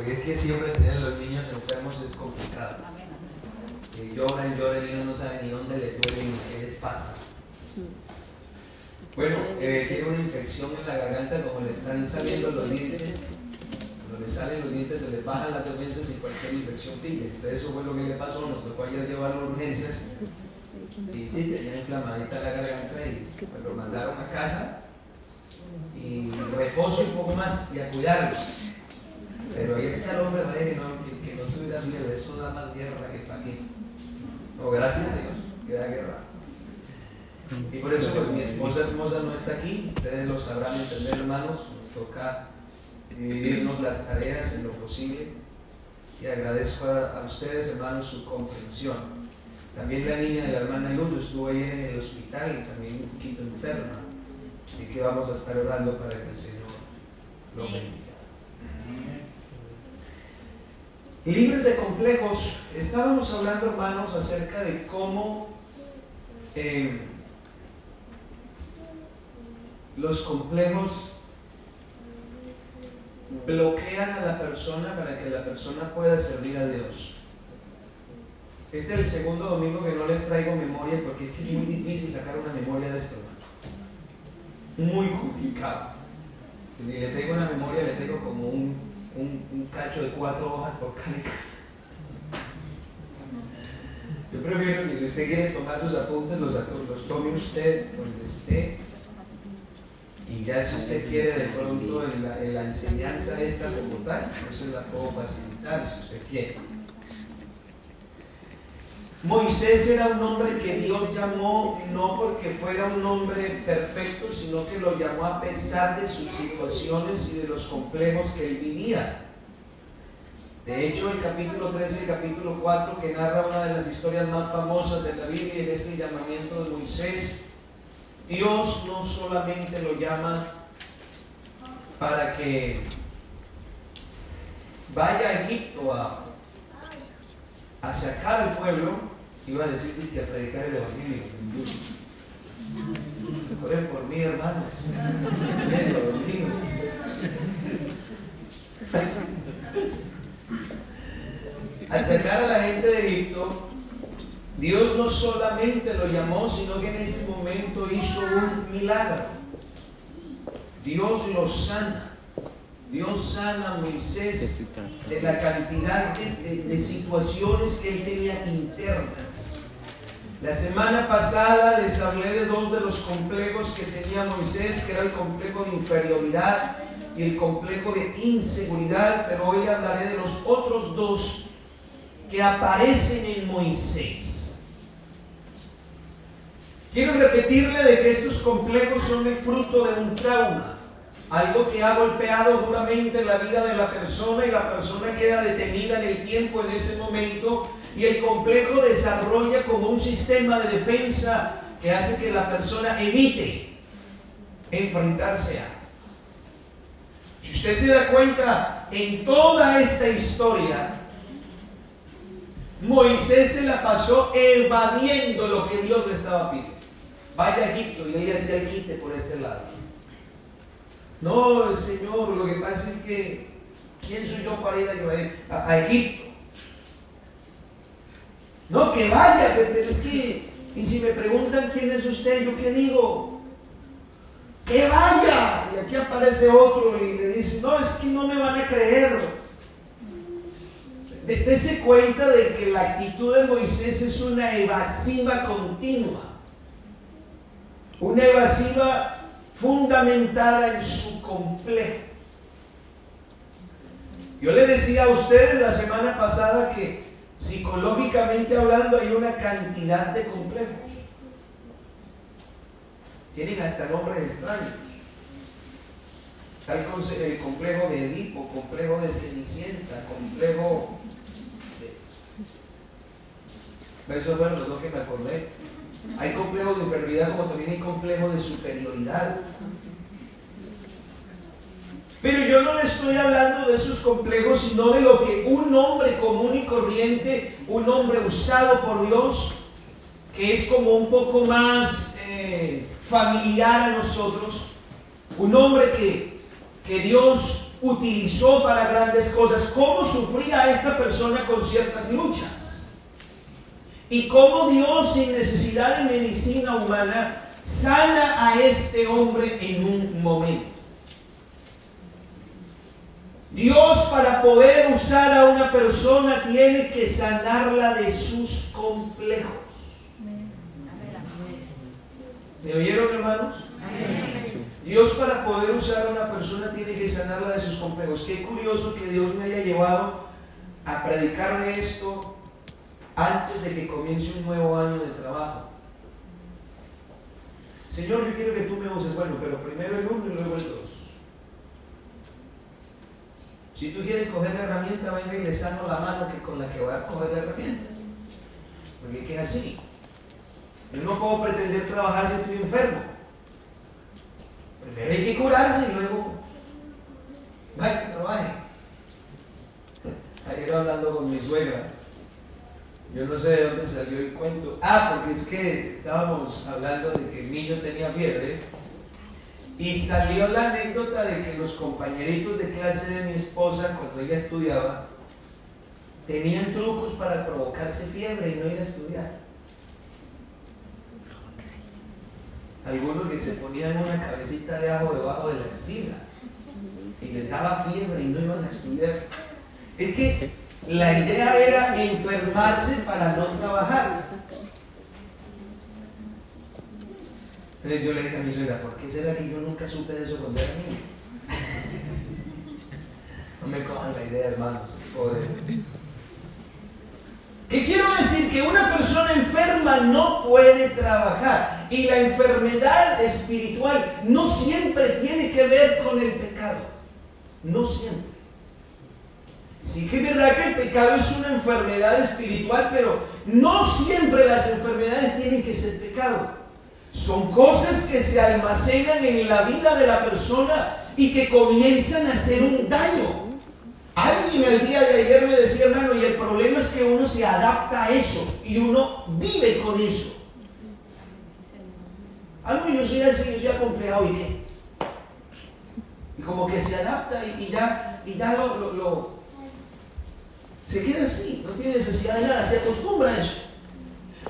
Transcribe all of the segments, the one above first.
Porque es que siempre tener a los niños enfermos es complicado. Que lloran, lloran y uno no sabe ni dónde le duele ni qué les pasa. Bueno, eh, tiene una infección en la garganta, como le están saliendo los dientes. Cuando le salen los dientes, se le bajan las defensas y cualquier infección pilla. Entonces, eso fue lo que le pasó. Nos tocó ayer llevarlo a urgencias. Y sí, tenía inflamadita la garganta y pues, lo mandaron a casa. Y reposo un poco más y a cuidarlo. Pero ahí está el hombre, que no, que, no tuviera miedo. Eso da más guerra que para qué. No, gracias a Dios, que da guerra. Y por eso pues, mi esposa hermosa no está aquí, ustedes lo sabrán entender hermanos, nos toca dividirnos las tareas en lo posible y agradezco a, ustedes hermanos su comprensión. También la niña de la hermana Luz estuvo ahí en el hospital y también un poquito enferma, así que vamos a estar orando para que el Señor lo bendiga. Libres de complejos, estábamos hablando hermanos acerca de cómo eh, los complejos bloquean a la persona para que la persona pueda servir a Dios. Este es el segundo domingo que no les traigo memoria porque es muy difícil sacar una memoria de esto. Muy complicado. Si le tengo una memoria, le tengo como un, un, cacho de cuatro hojas por cada Yo prefiero que si usted quiere tomar sus apuntes, los, los tome usted donde esté y ya si usted quiere de pronto la, la enseñanza esta como tal, entonces la puedo facilitar si usted quiere. Moisés era un hombre que Dios llamó no porque fuera un hombre perfecto, sino que lo llamó a pesar de sus situaciones y de los complejos que él vivía. De hecho, el capítulo 3 y el capítulo 4, que narra una de las historias más famosas de la Biblia, es el llamamiento de Moisés Dios no solamente lo llama para que vaya a Egipto a, sacar al pueblo, iba a decir que a predicar el Evangelio. Oren por mí, hermanos. a sacar a la gente de Egipto Dios no solamente lo llamó, sino que en ese momento hizo un milagro. Dios lo sana. Dios sana a Moisés de la cantidad de, situaciones que él tenía internas. La semana pasada les hablé de dos de los complejos que tenía Moisés, que era el complejo de inferioridad y el complejo de inseguridad, pero hoy hablaré de los otros dos que aparecen en Moisés. Quiero repetirle de que estos complejos son el fruto de un trauma, algo que ha golpeado duramente la vida de la persona y la persona queda detenida en el tiempo en ese momento y el complejo desarrolla como un sistema de defensa que hace que la persona evite enfrentarse a. Si usted se da cuenta, en toda esta historia, Moisés se la pasó evadiendo lo que Dios le estaba pidiendo vaya a Egipto y él el quite por este lado. No, Señor, lo que pasa es que, ¿quién soy yo para ir a, Egipto? No, que vaya, pero es que, y si me preguntan quién es usted, ¿yo qué digo? Que vaya. Y aquí aparece otro y le dice, no, es que no me van a creer. Dese cuenta de que la actitud de Moisés es una evasiva continua una evasiva fundamentada en su complejo. Yo le decía a ustedes la semana pasada que psicológicamente hablando hay una cantidad de complejos. Tienen hasta nombres extraños. Está el, complejo de Edipo, complejo de Cenicienta, complejo de... Esos fueron los dos que me acordé. Hay complejos de enfermedad como también hay complejos de superioridad. Pero yo no le estoy hablando de esos complejos, sino de lo que un hombre común y corriente, un hombre usado por Dios, que es como un poco más eh, familiar a nosotros, un hombre que, que Dios utilizó para grandes cosas, cómo sufría esta persona con ciertas luchas. Y cómo Dios, sin necesidad de medicina humana, sana a este hombre en un momento. Dios para poder usar a una persona tiene que sanarla de sus complejos. ¿Me oyeron hermanos? Dios para poder usar a una persona tiene que sanarla de sus complejos. Qué curioso que Dios me haya llevado a predicarme esto antes de que comience un nuevo año de trabajo. Señor, yo quiero que tú me uses, bueno, pero primero el uno y luego el dos. Si tú quieres coger la herramienta, venga y le sano la mano que con la que voy a coger la herramienta. Porque es así. Yo no puedo pretender trabajar si estoy enfermo. Primero hay que curarse y luego vaya trabaje. Ayer hablando con mi suegra, yo no sé de dónde salió el cuento. Ah, porque es que estábamos hablando de que el niño tenía fiebre y salió la anécdota de que los compañeritos de clase de mi esposa, cuando ella estudiaba, tenían trucos para provocarse fiebre y no ir a estudiar. Algunos que se ponían una cabecita de ajo debajo de la axila y les daba fiebre y no iban a estudiar. Es que la idea era enfermarse para no trabajar. Entonces yo le dije a mi suegra, ¿por qué será que yo nunca supe de eso cuando era niño? no me cojan la idea, hermanos. Joder. ¿Qué quiero decir? Que una persona enferma no puede trabajar. Y la enfermedad espiritual no siempre tiene que ver con el pecado. No siempre. Sí que es verdad que el pecado es una enfermedad espiritual, pero no siempre las enfermedades tienen que ser pecado. Son cosas que se almacenan en la vida de la persona y que comienzan a hacer un daño. Alguien el día de ayer me decía, hermano, y el problema es que uno se adapta a eso y uno vive con eso. Algo yo soy así, yo soy acomplejado y qué. Y como que se adapta y, ya, y ya lo, se queda así, no tiene necesidad de nada, se acostumbra a eso.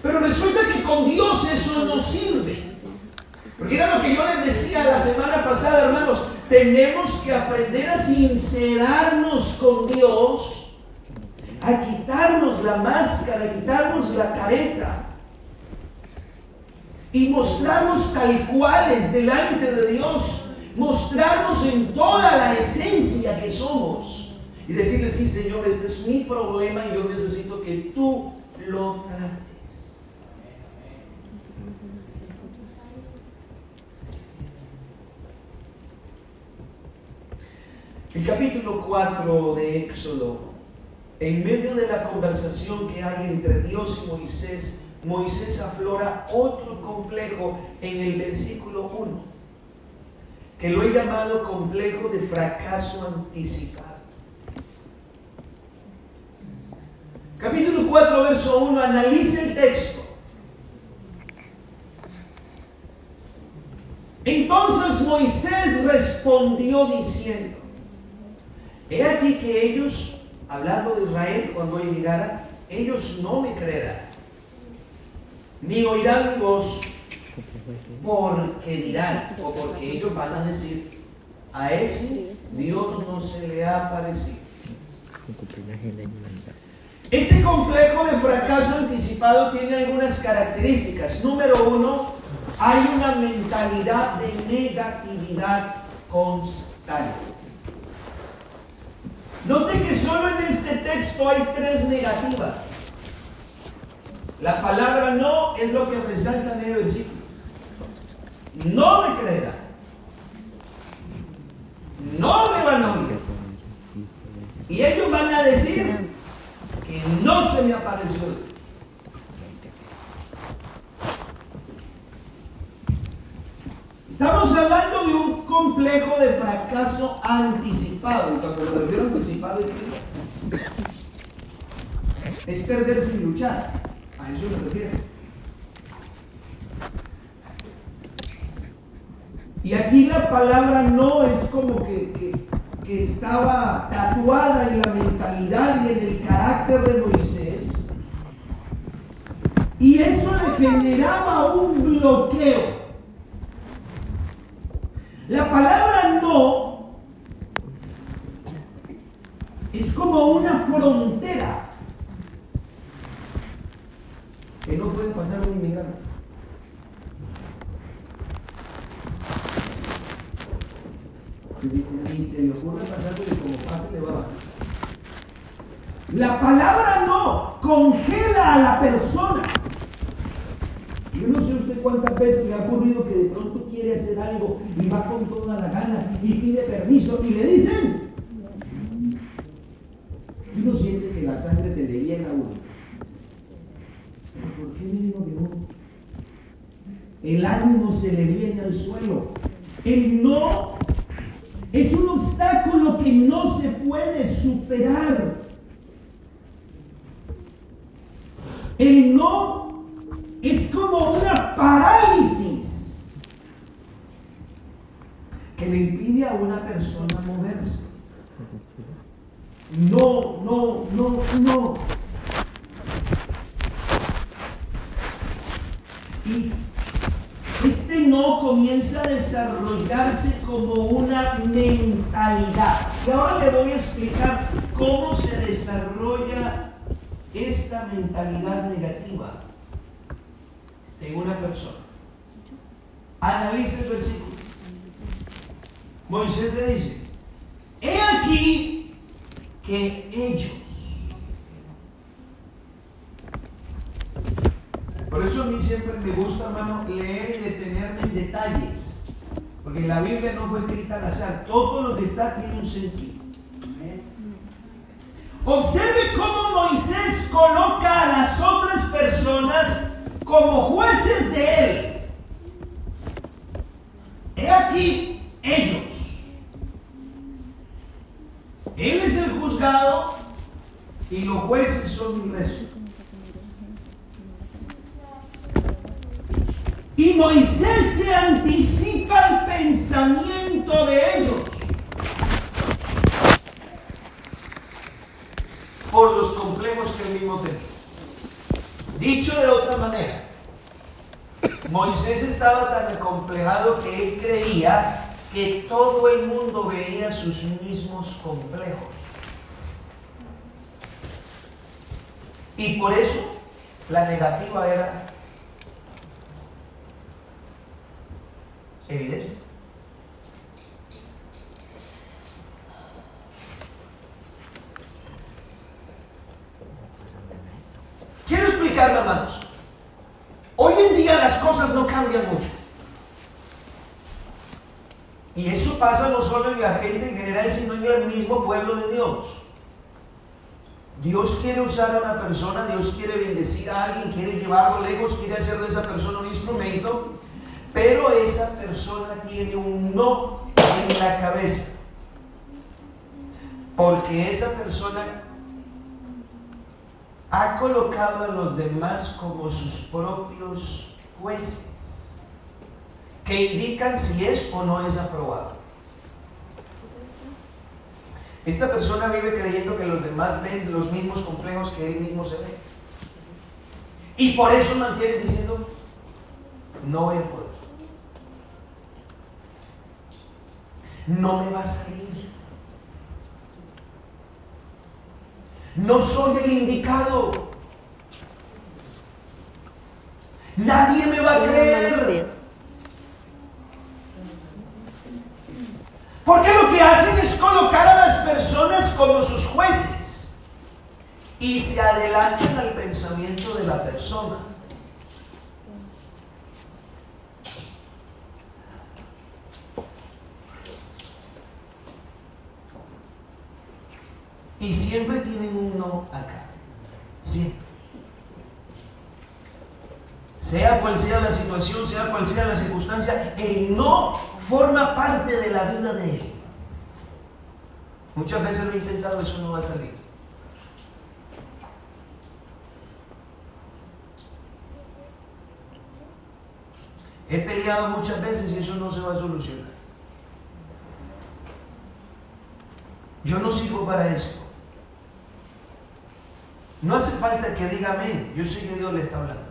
Pero resulta que con Dios eso no sirve. Porque era lo que yo les decía la semana pasada, hermanos, tenemos que aprender a sincerarnos con Dios, a quitarnos la máscara, a quitarnos la careta y mostrarnos tal cuales delante de Dios, mostrarnos en toda la esencia que somos y decirle, sí Señor, este es mi problema y yo necesito que tú lo trates. El capítulo 4 de Éxodo, en medio de la conversación que hay entre Dios y Moisés, Moisés aflora otro complejo en el versículo 1, que lo he llamado complejo de fracaso anticipado. Capítulo 4, verso 1, analice el texto. Entonces Moisés respondió diciendo, He aquí que ellos, hablando de Israel, cuando él llegara, ellos no me creerán, ni oirán mi voz, porque dirán, o porque ellos van a decir, a ese Dios no se le ha aparecido. Este complejo de fracaso anticipado tiene algunas características. Número uno, hay una mentalidad de negatividad constante. Note que solo en este texto hay tres negativas. La palabra no es lo que resalta en el versículo. No me creerán. No me van a oír. Y ellos van a decir que no se me apareció Estamos hablando de un complejo de fracaso anticipado. Cuando me refiero anticipado, es perder sin luchar. A eso me refiero. Y aquí la palabra no es como que estaba tatuada en la mentalidad y en el carácter de Moisés. Y eso le generaba un bloqueo. La palabra no es como una frontera que no puede pasar un inmigrante. Ni se le ocurre pasar porque como pase le va a bajar. La palabra no congela a la persona. Yo no sé usted cuántas veces le ha ocurrido que de pronto quiere hacer algo y va con toda la gana y pide permiso y le dicen. Y uno siente que la sangre se le llena a uno. ¿Por qué me digo que no? El ánimo se le viene al suelo. El no es un obstáculo que no se puede superar. El no es como una parálisis que le impide a una persona moverse. No, no, no, no. Y este no comienza a desarrollarse como una mentalidad. Y ahora le voy a explicar cómo se desarrolla esta mentalidad negativa en una persona. Analice el versículo. Moisés le dice, he aquí que ellos Por eso a mí siempre me gusta, hermano, leer y detenerme en detalles. Porque la Biblia no fue escrita al azar. Todo lo que está tiene un sentido. Observe cómo Moisés coloca a las otras personas como jueces de él. He aquí ellos. Él es el juzgado y los jueces son el resto. Y Moisés se anticipa el pensamiento de ellos. Por los complejos que él mismo tenía. Dicho de otra manera, Moisés estaba tan acomplejado que él creía que todo el mundo veía sus mismos complejos. Y por eso la negativa era evidente. Quiero explicarlo, hermanos. Hoy en día las cosas no cambian mucho. Y eso pasa no solo en la gente en general, sino en el mismo pueblo de Dios. Dios quiere usar a una persona, Dios quiere bendecir a alguien, quiere llevarlo lejos, quiere hacer de esa persona un instrumento, pero esa persona tiene un no en la cabeza. Porque esa persona ha colocado a los demás como sus propios jueces, que indican si es o no es aprobado. Esta persona vive creyendo que los demás ven los mismos complejos que él mismo se ve. Y por eso mantiene diciendo, no voy a poder. No me va a salir. No soy el indicado. Nadie me va a creer. Porque lo que hacen es colocar a las personas como sus jueces y se adelantan al pensamiento de la persona. Y siempre tienen un no acá. Siempre. Sea cual sea la situación, sea cual sea la circunstancia, el no forma parte de la vida de él. Muchas veces lo he intentado, eso no va a salir. He peleado muchas veces y eso no se va a solucionar. Yo no sirvo para esto. No hace falta que diga amén. Yo sé que Dios le está hablando.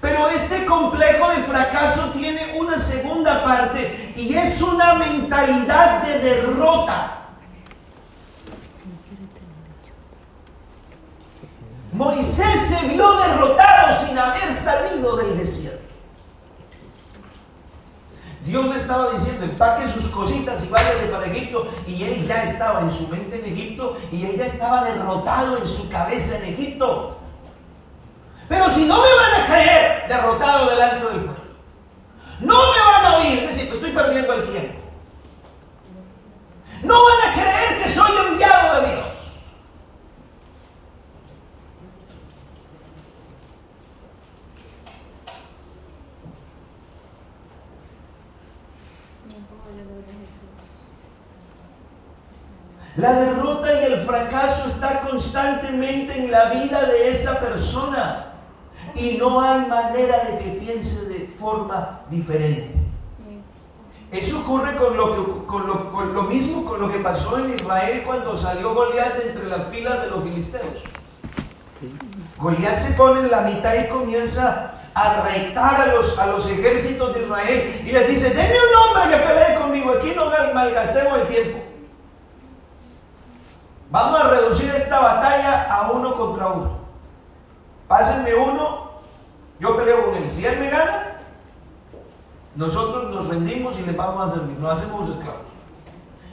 Pero este complejo de fracaso tiene una segunda parte y es una mentalidad de derrota. Moisés se vio derrotado sin haber salido del desierto. Dios le estaba diciendo, empaque sus cositas y váyase para Egipto. Y él ya estaba en su mente en Egipto y él ya estaba derrotado en su cabeza en Egipto. Pero si no me van a creer derrotado delante del pueblo, no me van a oír, es decir, que estoy perdiendo el tiempo. No van a creer que soy enviado de Dios. La derrota y el fracaso está en la vida de esa persona y no hay manera de que piense de forma diferente. Eso ocurre con lo, con, lo, mismo con lo que pasó en Israel cuando salió Goliat entre las filas de los filisteos. Goliat se pone en la mitad y comienza a retar a los, a los ejércitos de Israel y les dice, denme un hombre que pelee conmigo, aquí no malgastemos el tiempo. Vamos a reducir esta batalla a uno contra uno. Pásenme uno, yo peleo con él. Si él me gana, nosotros nos rendimos y le vamos a servir, nos hacemos esclavos.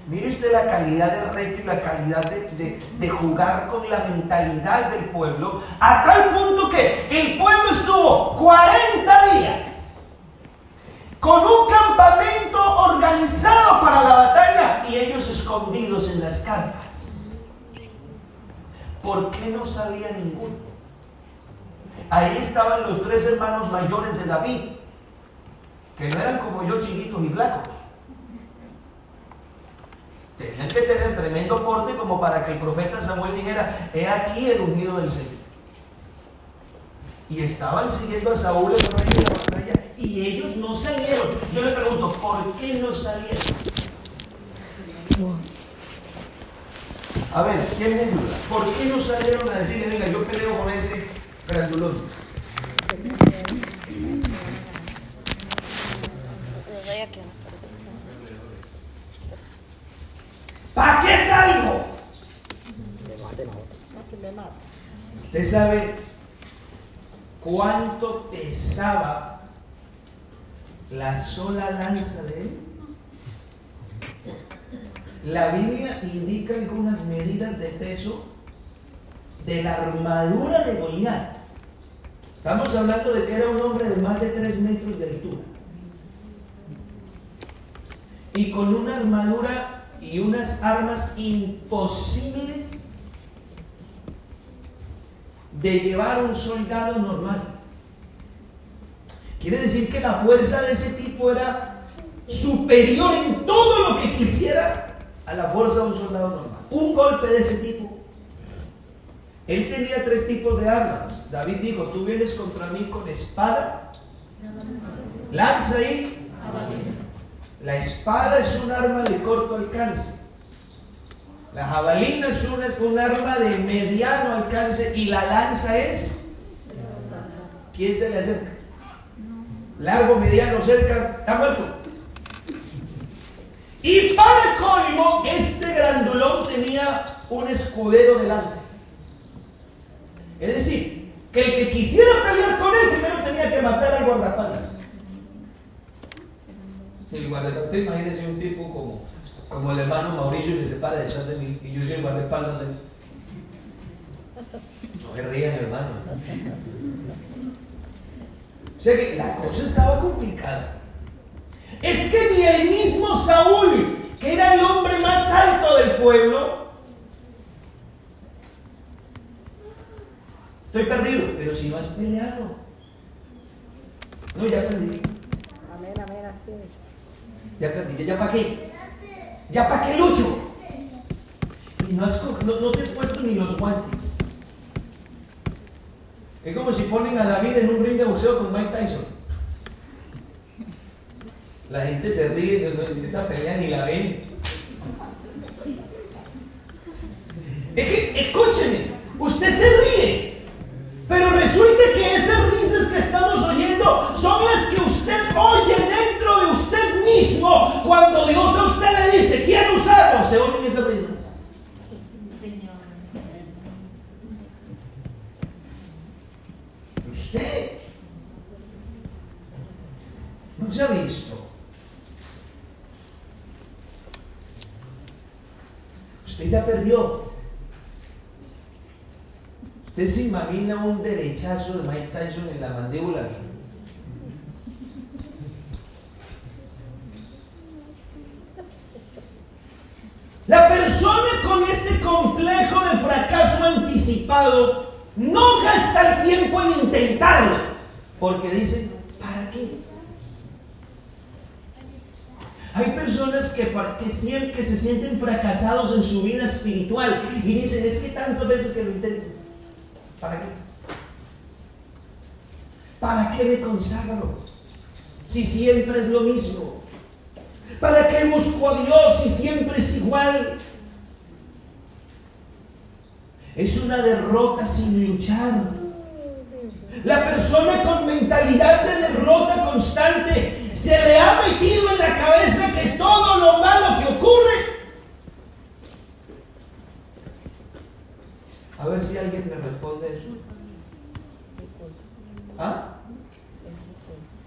Mire usted la calidad del reto y la calidad de, de, jugar con la mentalidad del pueblo, a tal punto que el pueblo estuvo 40 días con un campamento organizado para la batalla y ellos escondidos en las carpas. ¿Por qué no salía ninguno? Ahí estaban los tres hermanos mayores de David, que no eran como yo chiquitos y flacos. Tenían que tener tremendo porte como para que el profeta Samuel dijera, he aquí el ungido del Señor. Y estaban siguiendo a Saúl en la batalla y ellos no salieron. Yo le pregunto, ¿por qué no salieron? A ver, ¿quién me ayuda? ¿Por qué no salieron a decirle, venga, yo peleo con ese grandulón? ¿Para qué salgo? ¿Usted sabe cuánto pesaba la sola lanza de él? La Biblia indica algunas medidas de peso de la armadura de Goliat. Estamos hablando de que era un hombre de más de 3 metros de altura. Y con una armadura y unas armas imposibles de llevar un soldado normal. Quiere decir que la fuerza de ese tipo era superior en todo lo que quisiera a la fuerza de un soldado normal. Un golpe de ese tipo. Él tenía tres tipos de armas. David dijo, tú vienes contra mí con espada, lanza y la espada es un arma de corto alcance. La jabalina es un, es un arma de mediano alcance y la lanza es... ¿Quién se le acerca? Largo, mediano, cerca, está muerto. Y para colmo, este grandulón tenía un escudero delante. Es decir, que el que quisiera pelear con él primero tenía que matar al guardaespaldas. El guardaespaldas, imagínese un tipo como, como el hermano Mauricio que se para detrás de mí y yo soy el guardaespaldas de él. No se rían, hermano. O sea que la cosa estaba complicada es que ni el mismo Saúl, que era el hombre más alto del pueblo, estoy perdido, pero si no has peleado. No, ya perdí. Amén, amén, así es. Ya perdí, ¿ya para qué? ¿Ya para qué lucho? Y no, no te has puesto ni los guantes. Es como si ponen a David en un ring de boxeo con Mike Tyson. La gente se ríe, de esa pelea ni la ven. Es que, escúcheme, usted se ríe, pero resulta que esas risas que estamos oyendo son las que usted oye dentro de usted mismo cuando Dios a usted le dice, quiero usarlo, se oyen esas risas. Usted no se ha visto Usted ya perdió. Usted se imagina un derechazo de Mike Tyson en la mandíbula. La persona con este complejo de fracaso anticipado no gasta el tiempo en intentarlo, porque dice, ¿para qué? Hay personas que, que, se sienten fracasados en su vida espiritual y dicen, es que tantas veces que lo intento, ¿para qué? ¿Para qué me consagro? Si siempre es lo mismo. ¿Para qué busco a Dios si siempre es igual? Es una derrota sin luchar. La persona con mentalidad de derrota constante se le ha metido en la cabeza que todo lo malo que ocurre. A ver si alguien me responde eso. ¿Ah?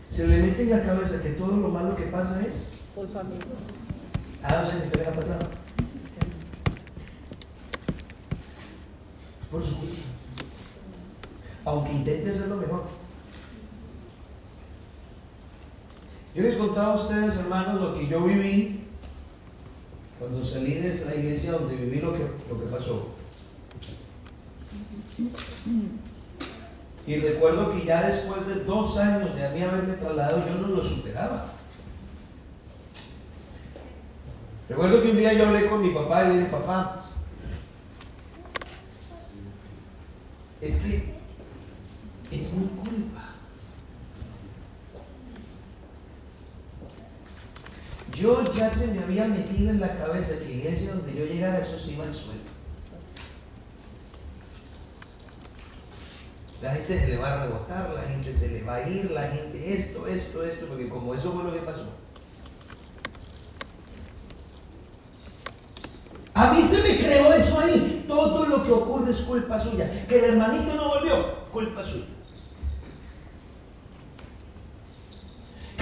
Se le mete en la cabeza que todo lo malo que pasa es. Por familia. Ah, no sé qué le ha pasado. Por su culpa aunque intente hacerlo mejor. Yo les contaba a ustedes, hermanos, lo que yo viví cuando salí de la iglesia donde viví lo que, lo que pasó. Y recuerdo que ya después de dos años de mí haberme trasladado, yo no lo superaba. Recuerdo que un día yo hablé con mi papá y le dije, papá, es que es mi culpa. Yo ya se me había metido en la cabeza que iglesia donde yo llegara, eso se iba al suelo. La gente se le va a rebotar, la gente se le va a ir, la gente esto, esto, esto, porque como eso fue lo que pasó. A mí se me creó eso ahí. Todo lo que ocurre es culpa suya. Que el hermanito no volvió, culpa suya.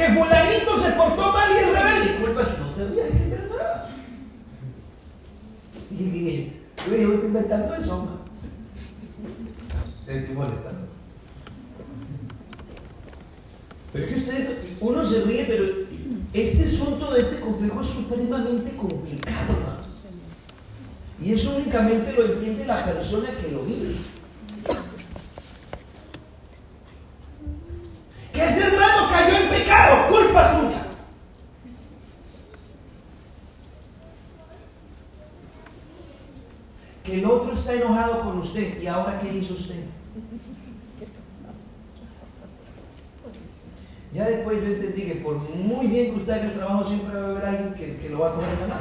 Que fulanito se portó mal y es rebelde. Culpa suya. No te rías, es verdad. Y dije yo, yo estoy inventando eso, Te estoy molestando. Pero es que usted, uno se ríe, pero este asunto de este complejo es supremamente complicado. Y eso únicamente lo entiende la persona que lo vive. Que ese hermano cayó en pecado, culpa suya. Que el otro está enojado con usted y ahora ¿qué hizo usted? Ya después yo entendí que por muy bien que usted haga el trabajo siempre va a haber alguien que, lo va a coger la mano.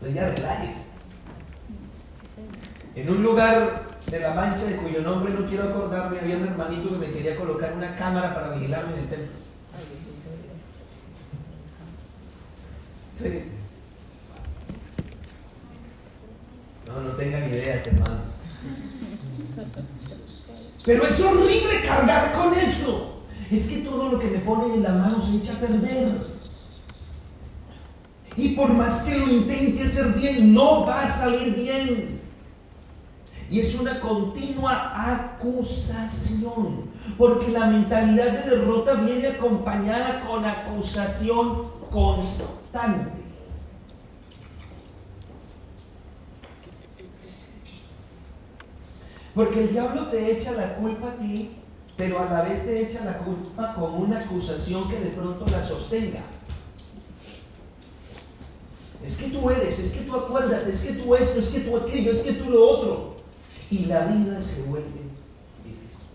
Pues ya relájese. En un lugar de la Mancha, de cuyo nombre no quiero acordarme, había un hermanito que me quería colocar una cámara para vigilarme en el templo. Sí. No, no tengan ideas, hermanos. Pero es horrible cargar con eso. Es que todo lo que me ponen en la mano se echa a perder. Y por más que lo intente hacer bien, no va a salir bien. Y es una continua acusación, porque la mentalidad de derrota viene acompañada con acusación constante. Porque el diablo te echa la culpa a ti, pero a la vez te echa la culpa con una acusación que de pronto la sostenga. Es que tú eres, es que tú acuerdas, es que tú esto, es que tú aquello, es que tú lo otro. Y la vida se vuelve difícil.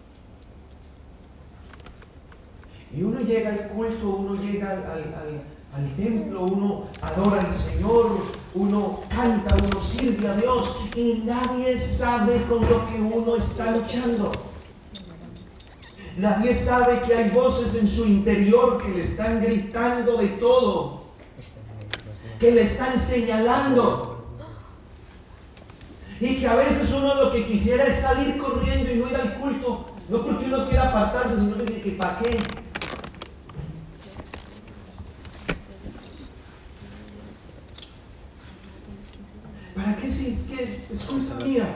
Y uno llega al culto, uno llega al, templo, uno adora al Señor, uno canta, uno sirve a Dios y nadie sabe con lo que uno está luchando. Nadie sabe que hay voces en su interior que le están gritando de todo, que le están señalando. Y que a veces uno lo que quisiera es salir corriendo y no ir al culto. No porque uno quiera apartarse, sino que, que ¿para qué? ¿Para qué si es que es, culpa mía?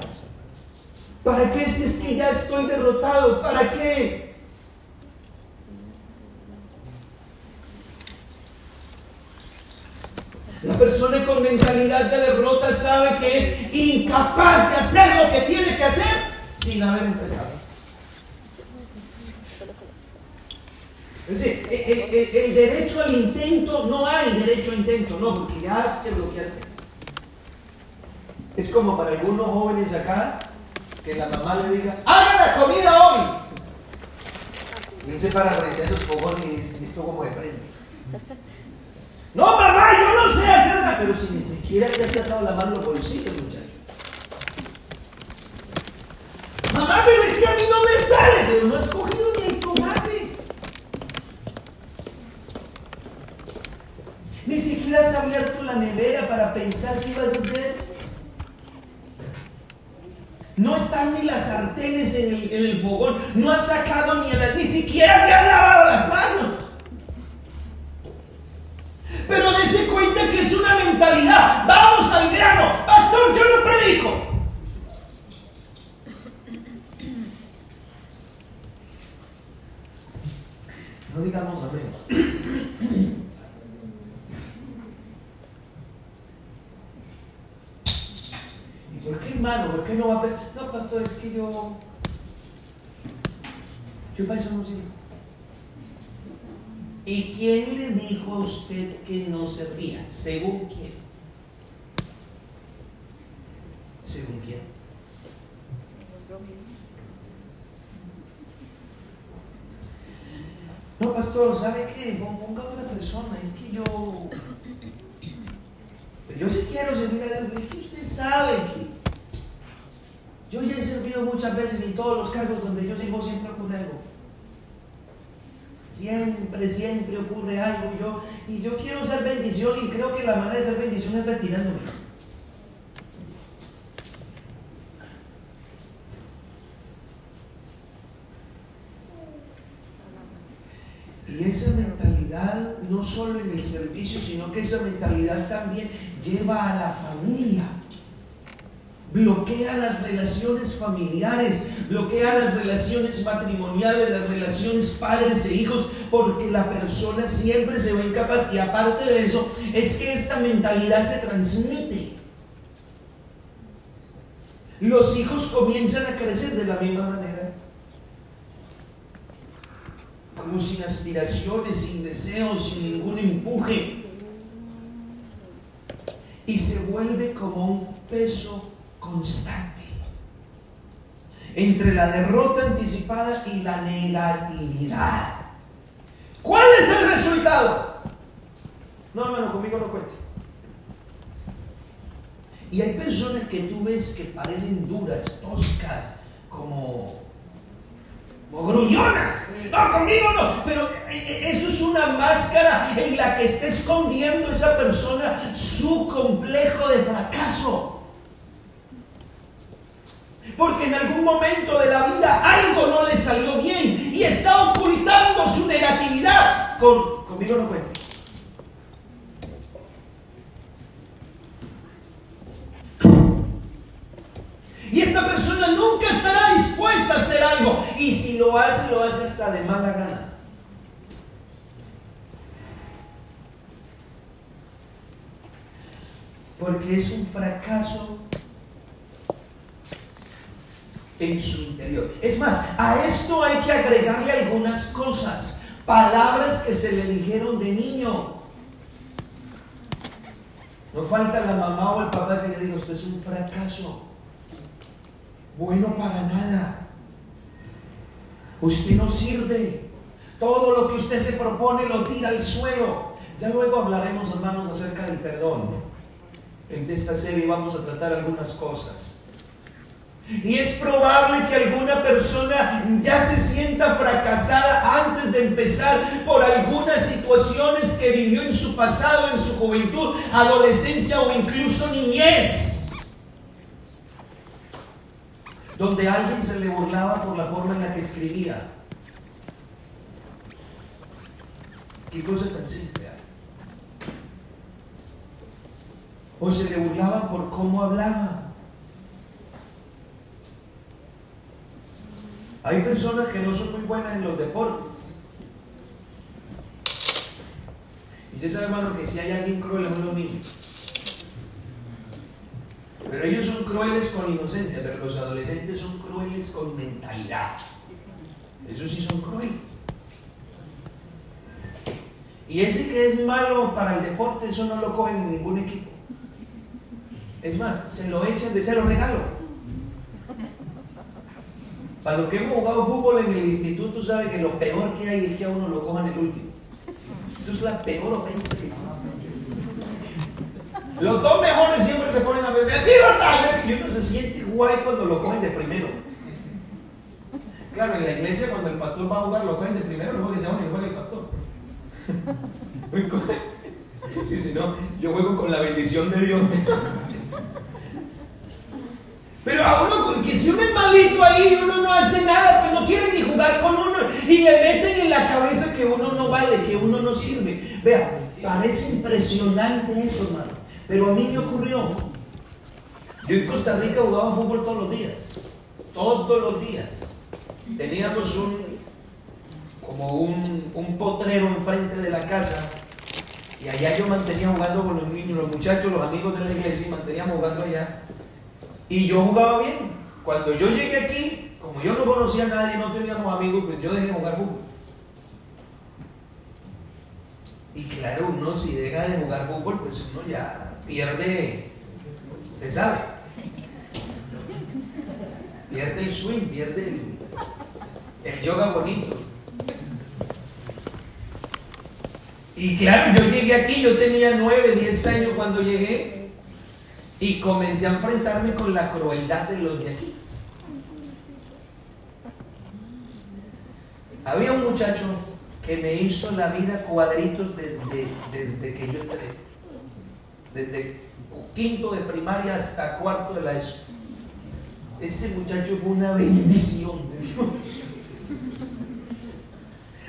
¿Para qué si es que ya estoy derrotado? ¿Para qué? La persona con mentalidad de derrota sabe que es incapaz de hacer lo que tiene que hacer sin haber empezado. Es decir, el, derecho al intento, no hay derecho al intento, no, porque ya te. Es como para algunos jóvenes acá que la mamá le diga, ¡haga la comida hoy! Y se para frente a esos fogones y dice, ¿esto cómo le prende? No, Pero si ni siquiera te has sacado la mano los bolsillos, muchacho. Mamá, pero es que a mí no me sale. Pero no has cogido ni el tomate. Ni siquiera has abierto la nevera para pensar qué ibas a hacer. No están ni las sartenes en el, fogón. No has sacado ni, la, ni siquiera te has lavado las manos. Pero dése cuenta que es una mentalidad. Vamos al grano. No digamos amén. ¿Por qué hermano? ¿Por qué no va a ver? No, pastor, es que yo. Yo para. ¿Y quién le dijo a usted que no servía? ¿Según quién? No, Ponga otra persona. Es que yo. Yo sí quiero servir a Dios, es que usted sabe que yo ya he servido muchas veces en todos los cargos donde yo sirvo siempre ocurre algo. Siempre, siempre ocurre algo. Y yo, y yo quiero ser bendición y creo que la manera de ser bendición es retirándome. Y esa no solo en el servicio, sino que esa mentalidad también lleva a la familia. Bloquea las relaciones familiares, bloquea las relaciones matrimoniales, las relaciones padres e hijos, porque la persona siempre se ve incapaz. Y aparte de eso es que esta mentalidad se transmite. Los hijos comienzan a crecer de la misma manera, como sin aspiraciones, sin deseos, sin ningún empuje, y se vuelve como un peso constante entre la derrota anticipada y la negatividad. ¿Cuál es el resultado? No, hermano, conmigo no cuente. Y hay personas que tú ves que parecen duras, toscas, como, grullonas. No, conmigo no. Pero eh, eh, eso es una máscara en la que está escondiendo esa persona su complejo de fracaso. Porque en algún momento de la vida algo no le salió bien y está ocultando su negatividad. Con, conmigo no cuenta. Y esta persona nunca estará dispuesta a hacer algo. Y si lo hace, lo hace hasta de mala gana. Porque es un fracaso en su interior. Es más, a esto hay que agregarle algunas cosas, palabras que se le dijeron de niño. No falta la mamá o el papá que le diga, usted es un fracaso, bueno para nada, usted no sirve, Todo lo que usted se propone lo tira al suelo. Ya luego hablaremos, hermanos, acerca del perdón. En esta serie vamos a tratar algunas cosas. Y es probable que alguna persona ya se sienta fracasada antes de empezar por algunas situaciones que vivió en su pasado, en su juventud, adolescencia o incluso niñez. Donde alguien se le burlaba por la forma en la que escribía. Qué cosa tan simple. O se le burlaba por cómo hablaba. Hay personas que no son muy buenas en los deportes. Y usted sabe, hermano, que si hay alguien cruel es niños. Pero ellos son crueles con inocencia, pero los adolescentes son crueles con mentalidad. Esos sí son crueles. Y ese que es malo para el deporte, eso no lo cogen en ningún equipo. Es más, se lo echan de cero regalo. Para los que hemos jugado fútbol en el instituto, sabe que lo peor que hay es que a uno lo cojan el último. Eso es la peor ofensa que existe. Los dos mejores siempre se ponen a beber. Y uno se siente guay cuando lo cogen de primero. Claro, en la iglesia cuando el pastor va a jugar lo cogen de primero, luego van y juega el pastor. y si no, yo juego con la bendición de Dios. Pero a uno, que si uno es malito ahí, uno no hace nada, pues no quiere ni jugar con uno y le meten en la cabeza que uno no vale, que uno no sirve. Vea, parece impresionante eso, hermano. Pero a mí me ocurrió. Yo en Costa Rica jugaba fútbol todos los días. Todos los días. Teníamos un, como un, un potrero enfrente de la casa y allá yo mantenía jugando con los niños, los muchachos, los amigos de la iglesia y manteníamos jugando allá. Y yo jugaba bien. Cuando yo llegué aquí, como yo no conocía a nadie, no teníamos amigos, pues yo dejé de jugar fútbol. Y claro, uno si deja de jugar fútbol, pues uno ya pierde, usted sabe, pierde el swing, pierde el, el yoga bonito. Y claro, yo llegué aquí, yo tenía 9, 10 años cuando llegué, y comencé a enfrentarme con la crueldad de los de aquí. Había un muchacho que me hizo la vida cuadritos desde, desde que yo entré. Desde quinto de primaria hasta cuarto de la ESO. Ese muchacho fue una bendición de Dios.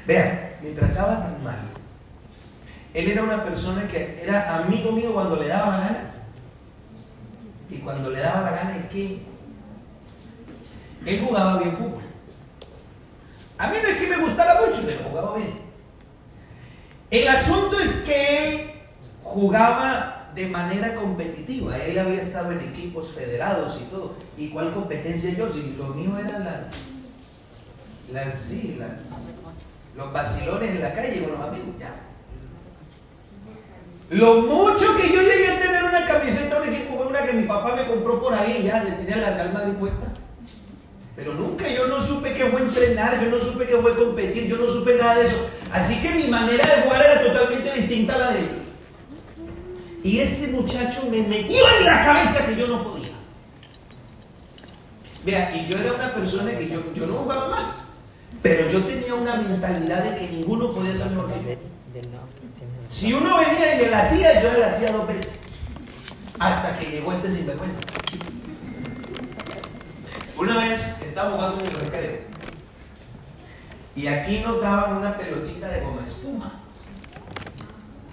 Vean, me trataba tan mal. Él era una persona que era amigo mío cuando le daba ganas y cuando le daba la gana es que él jugaba bien fútbol. A mí no es que me gustara mucho, pero jugaba bien. El asunto es que él jugaba de manera competitiva. Él había estado en equipos federados y todo. ¿Y cuál competencia yo? Si lo mío eran las, las, sí, los vacilones en la calle con los amigos, ya. Lo mucho que yo llegué a tener una camiseta un equipo fue una que mi papá me compró por ahí, ya le tenía la Real Madrid puesta. Pero nunca yo no supe que fue entrenar, yo no supe que fue competir, yo no supe nada de eso. Así que mi manera de jugar era totalmente distinta a la de ellos. Y este muchacho me metió en la cabeza que yo no podía. Vea, y yo era una persona que yo, yo no jugaba mal, pero yo tenía una mentalidad de que ninguno podía ser mejor que yo. Si uno venía y me la hacía, yo le la hacía dos veces. Hasta que llegó este sinvergüenza. Una vez estaba jugando en el recreo. Y aquí nos daban una pelotita de goma espuma.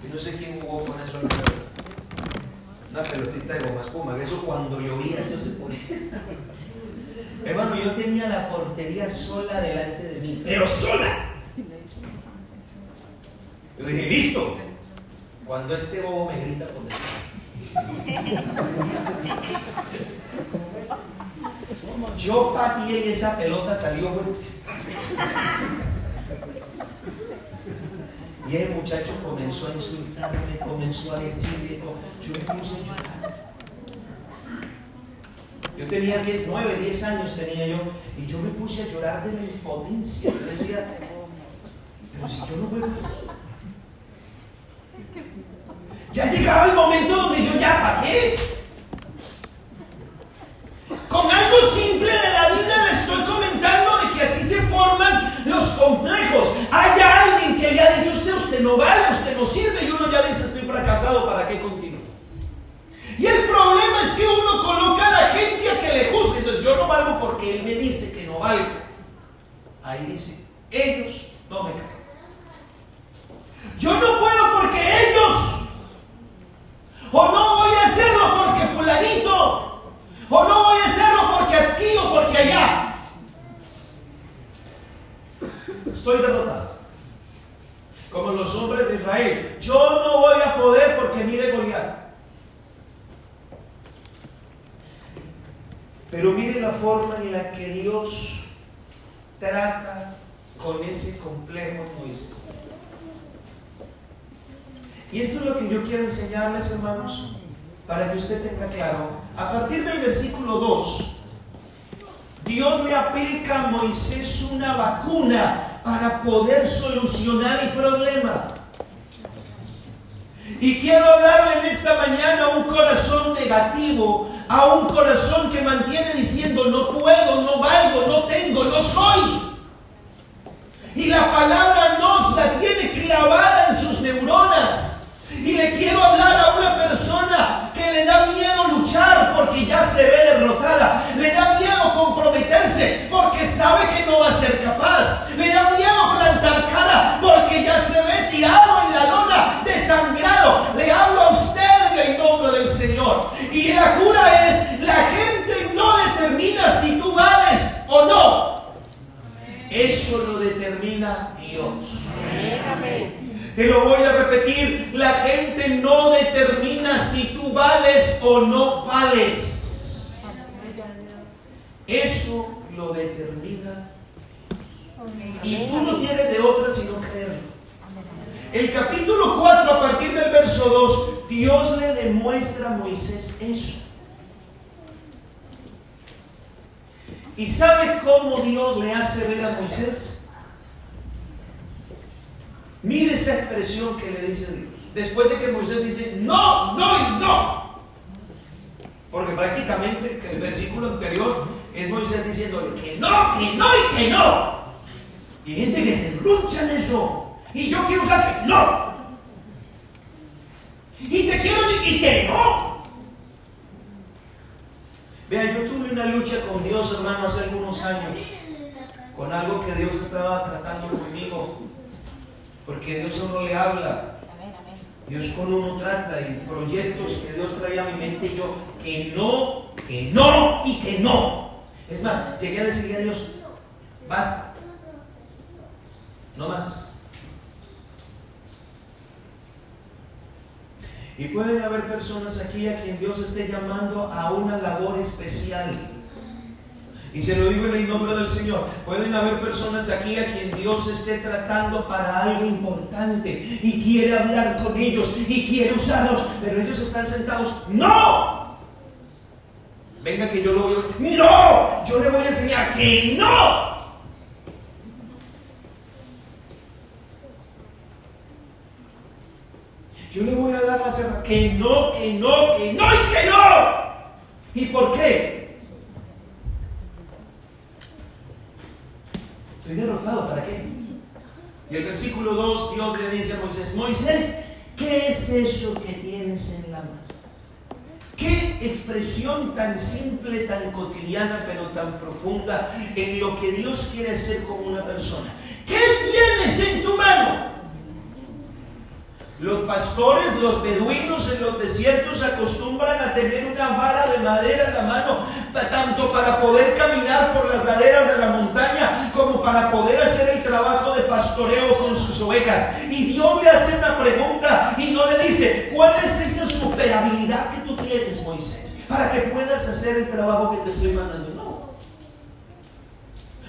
Y no sé quién jugó con eso alguna vez. Una pelotita de goma espuma. Eso cuando llovía, eso se ponía. Hermano, yo tenía la portería sola delante de mí. Pero sola. Yo dije, listo. Cuando este bobo me grita por detrás. Yo pateé y esa pelota salió. Y el muchacho comenzó a insultarme, comenzó a decirle, yo me puse a llorar. Yo tenía 10, 9, 10 años tenía yo, y yo me puse a llorar de la impotencia. Yo decía, pero si yo no juego así. Ya llegaba el momento donde yo ya, ¿para qué? Con algo simple de la vida le estoy comentando así se forman los complejos. Hay alguien que haya dicho usted, usted no vale, usted no sirve y uno ya dice estoy fracasado, ¿para qué continúo? Y el problema es que uno coloca a la gente a que le juzgue. Entonces yo no valgo porque él me dice que no valgo. Ahí dice, ellos no me creen. Yo no puedo porque ellos. O no voy a hacerlo porque fulanito. O no voy a hacerlo porque aquí o porque allá. Estoy derrotado. Como los hombres de Israel. Yo no voy a poder porque mire Goliat. Pero mire la forma en la que Dios trata con ese complejo Moisés. Y esto es lo que yo quiero enseñarles, hermanos, para que usted tenga claro. A partir del versículo 2, Dios le aplica a Moisés una vacuna para poder solucionar el problema. Y quiero hablarle en esta mañana a un corazón negativo, a un corazón que mantiene diciendo no puedo, no valgo, no tengo, no soy. Y la palabra nos la tiene clavada en sus neuronas. Y le quiero hablar a una persona que le da miedo luchar porque ya se ve derrotada. Le da miedo comprometerse porque sabe que no va a ser capaz. Le da miedo plantar cara porque ya se ve tirado en la lona, desangrado. Le hablo a usted en el nombre del Señor. Y la cura es, la gente no determina si tú vales o no. Eso lo determina Dios. Te lo voy a repetir, la gente no determina si tú vales o no vales. Eso lo determina. Y tú no tienes de otra sino creerlo. El capítulo 4, a partir del verso 2, Dios le demuestra a Moisés eso. ¿Y sabe cómo Dios le hace ver a Moisés? Mire esa expresión que le dice Dios. Después de que Moisés dice, no, no y no. Porque prácticamente el versículo anterior es Moisés diciéndole que no, que no y que no. Y hay gente que se lucha en eso. Y yo quiero usar que no. Y te quiero y que no. Vea, yo tuve una lucha con Dios, hermano, hace algunos años, con algo que Dios estaba tratando conmigo, porque Dios no le habla. Dios con uno trata y proyectos que Dios traía a mi mente y yo, que no, que no y que no. Es más, llegué a decirle a Dios, basta, no más. Y pueden haber personas aquí a quien Dios esté llamando a una labor especial. Y se lo digo en el nombre del Señor. Pueden haber personas aquí a quien Dios esté tratando para algo importante y quiere hablar con ellos y quiere usarlos, pero ellos están sentados. ¡No! Venga que yo lo voy a... ¡No! Yo le voy a enseñar que no. Yo le voy a dar la cerra que no, que no, que no y que no. ¿Y por qué? Estoy derrotado, ¿para qué? Y el versículo 2, Dios le dice a Moisés, Moisés, ¿qué es eso que tienes en la mano? Qué expresión tan simple, tan cotidiana, pero tan profunda en lo que Dios quiere hacer con una persona. ¿Qué tienes en tu mano? Los pastores, los beduinos en los desiertos acostumbran a tener una vara de madera en la mano, tanto para poder caminar por las laderas de la montaña como para poder hacer el trabajo de pastoreo con sus ovejas. Y Dios le hace una pregunta y no le dice, ¿cuál es esa superabilidad que tú tienes, Moisés, para que puedas hacer el trabajo que te estoy mandando?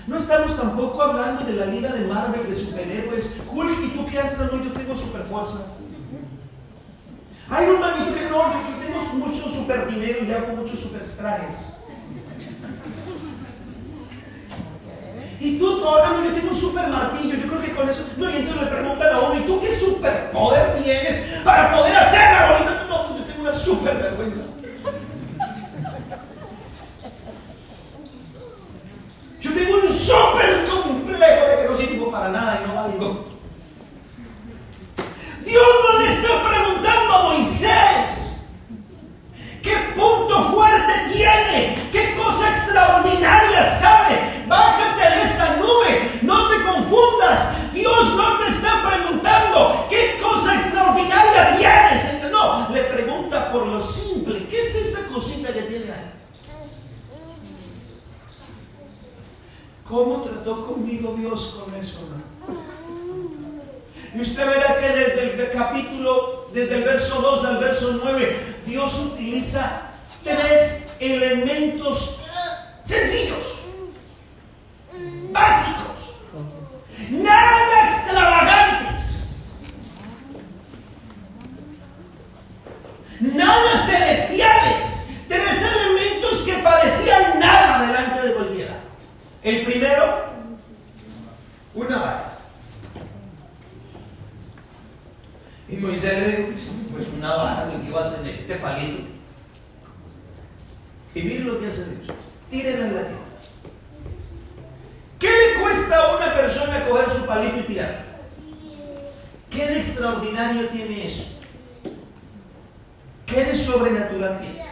No. No estamos tampoco hablando de la liga de Marvel de superhéroes. Hulk, ¿y tú qué haces? No, yo tengo super fuerza. Hay un manito que no, yo, tengo mucho super dinero y hago muchos super trajes. Y tú todavía, yo tengo un super martillo, yo creo que con eso. No, y entonces le preguntan a uno, ¿y tú qué superpoder tienes para poder hacer la bolita? No, pues yo tengo una super vergüenza. Tengo un súper complejo de que no sirvo para nada y no valgo. Dios no le está preguntando a Moisés qué punto fuerte tiene, qué cosa extraordinaria sabe. Bájate de esa nube, no te confundas. Dios no te está preguntando qué cosa extraordinaria tienes. No, le pregunta por lo simple. ¿Qué es esa cosita que tiene ahí? ¿Cómo trató conmigo Dios con eso, hermano? Y usted verá que desde el capítulo, desde el verso 2 al verso 9, Dios utiliza tres elementos sencillos, básicos, nada extravagantes, nada celestiales, tres elementos que parecían nada delante de cualquiera. El primero, una vara. Y Moisés pues una vara que iba a tener este palito. Y mire lo que hace Dios. Tírenla en la tierra. ¿Qué le cuesta a una persona coger su palito y tirar? ¿Qué de extraordinario tiene eso? ¿Qué de sobrenatural tiene?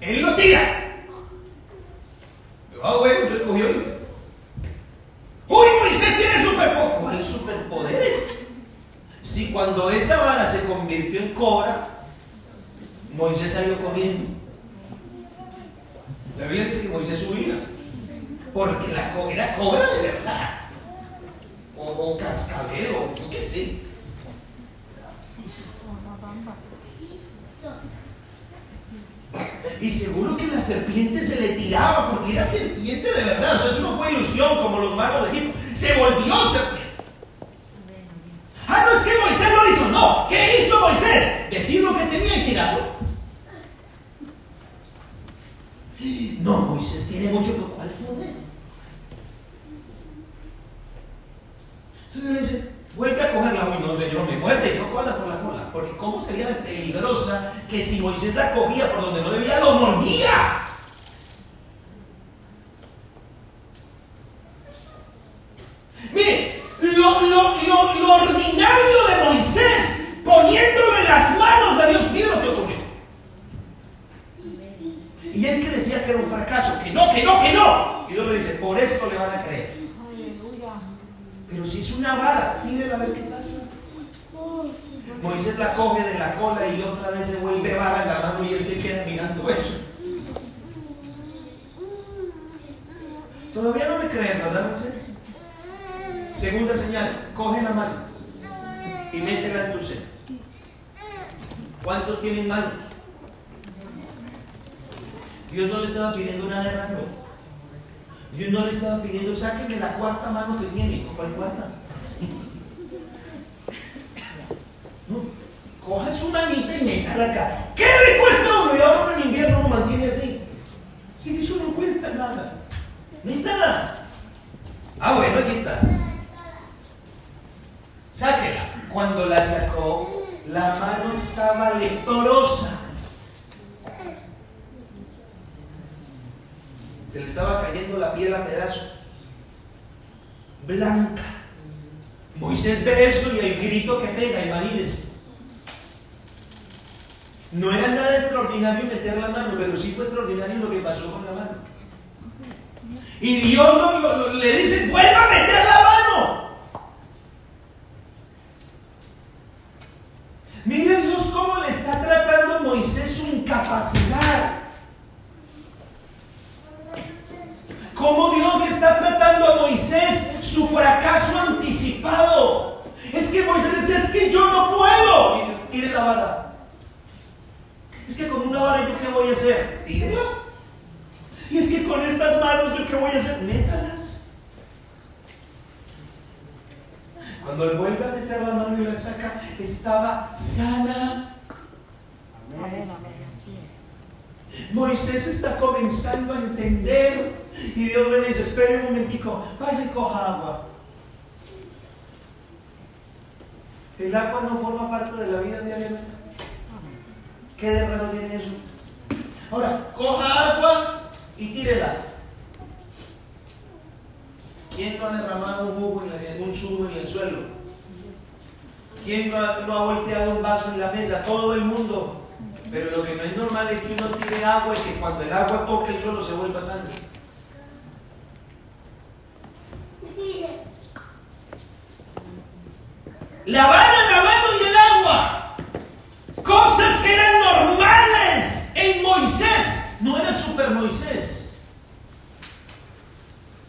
Él lo tira. Ah, bueno, lo cogió. Uy, Moisés tiene superpoderes. ¿Cuáles superpoderes? Si cuando esa vara se convirtió en cobra, Moisés salió corriendo. La Biblia dice que Moisés huía, porque la co era cobra de verdad, o, o cascabel, yo qué sé. Y seguro que la serpiente se le tiraba porque era serpiente de verdad. O sea, eso no fue ilusión como los magos de Egipto. Se volvió serpiente. Ah, no es que Moisés lo hizo. No. ¿Qué hizo Moisés? Decir lo que tenía y tirarlo. No, Moisés tiene mucho ¿Cuál poder? Entonces Dios le dice, vuelve a cogerla. Uy, no, Señor, me muerde. No cola por la cola. Porque cómo sería peligrosa que si Moisés la cogía por donde no debía, lo mordía. Cuando él vuelve a meter la mano y la saca, estaba sana. Moisés está comenzando a entender Y Dios me dice, espere un momentico, vaya y coja agua. El agua no forma parte de la vida diaria nuestra. ¿Qué de raro tiene eso? Ahora, coja agua y tírela. ¿Quién no ha derramado un jugo en, un zumo en el suelo? ¿Quién no ha, volteado un vaso en la mesa? Todo el mundo. Pero lo que no es normal es que uno tire agua y que cuando el agua toque el suelo se vuelva sangre. Lavar la mano y el agua. Cosas que eran normales en Moisés. No era super Moisés.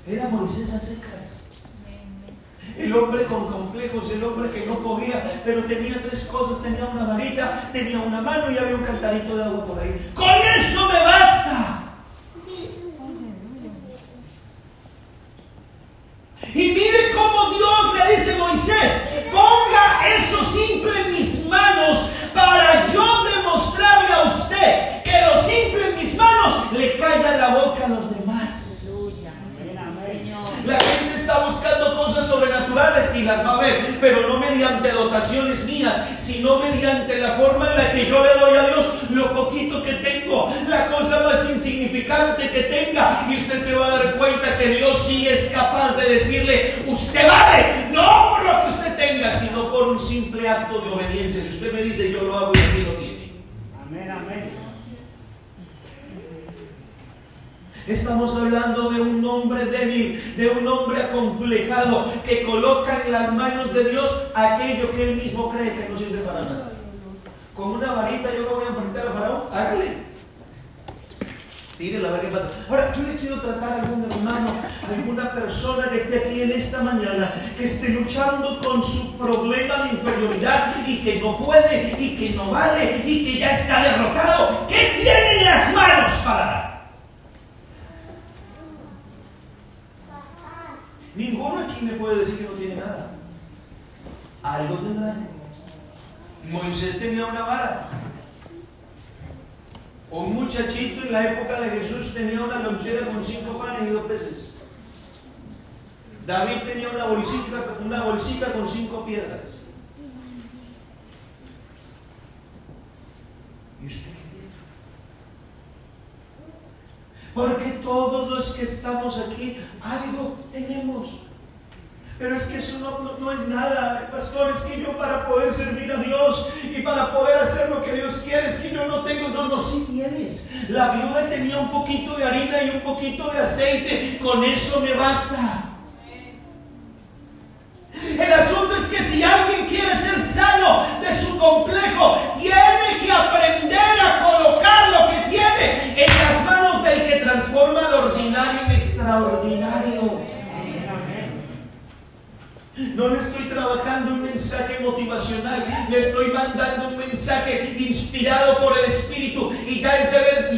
Era Moisés a secas. El hombre con complejos, el hombre que no podía, pero tenía tres cosas, tenía una varita, tenía una mano y había un cantarito de agua por ahí. Con eso me basta. Y mire cómo Dios le dice a Moisés, ponga eso simple en mis manos para yo demostrarle a usted que lo simple en mis manos le calla la boca a los demás. La gente está buscando cosas sobrenaturales y las va a ver, pero no mediante dotaciones mías, sino mediante la forma en la que yo le doy a Dios lo poquito que tengo, la cosa más insignificante que tenga. Y usted se va a dar cuenta que Dios sí es capaz de decirle, usted vale, no por lo que usted tenga, sino por un simple acto de obediencia. Si usted me dice, yo lo hago y aquí lo tiene. Amén, amén. Estamos hablando de un hombre débil, de un hombre acomplejado que coloca en las manos de Dios aquello que él mismo cree que no sirve para nada. Con una varita yo lo voy a enfrentar a Faraón, hágale. Tírela a ver qué pasa. Ahora, yo le quiero tratar a algún hermano, alguna persona que esté aquí en esta mañana, que esté luchando con su problema de inferioridad y que no puede y que no vale y que ya está derrotado. ¿Qué tiene en las manos para dar? Ninguno aquí me puede decir que no tiene nada. Algo tendrá. Moisés tenía una vara. Un muchachito en la época de Jesús tenía una lonchera con cinco panes y dos peces. David tenía una bolsita, una bolsita con cinco piedras. ¿Y usted qué tiene? Porque todos los que estamos aquí algo tenemos. Pero es que eso no, es nada, pastor, es que yo para poder servir a Dios y para poder hacer lo que Dios quiere, es que yo no tengo, no, no, sí tienes. La viuda tenía un poquito de harina y un poquito de aceite, con eso me basta. El asunto es que si alguien quiere ser sano de su complejo, tiene que aprender a colocar lo que tiene en las manos del que transforma lo ordinario en extraordinario. No le estoy trabajando un mensaje motivacional, le estoy mandando un mensaje inspirado por el Espíritu y ya es,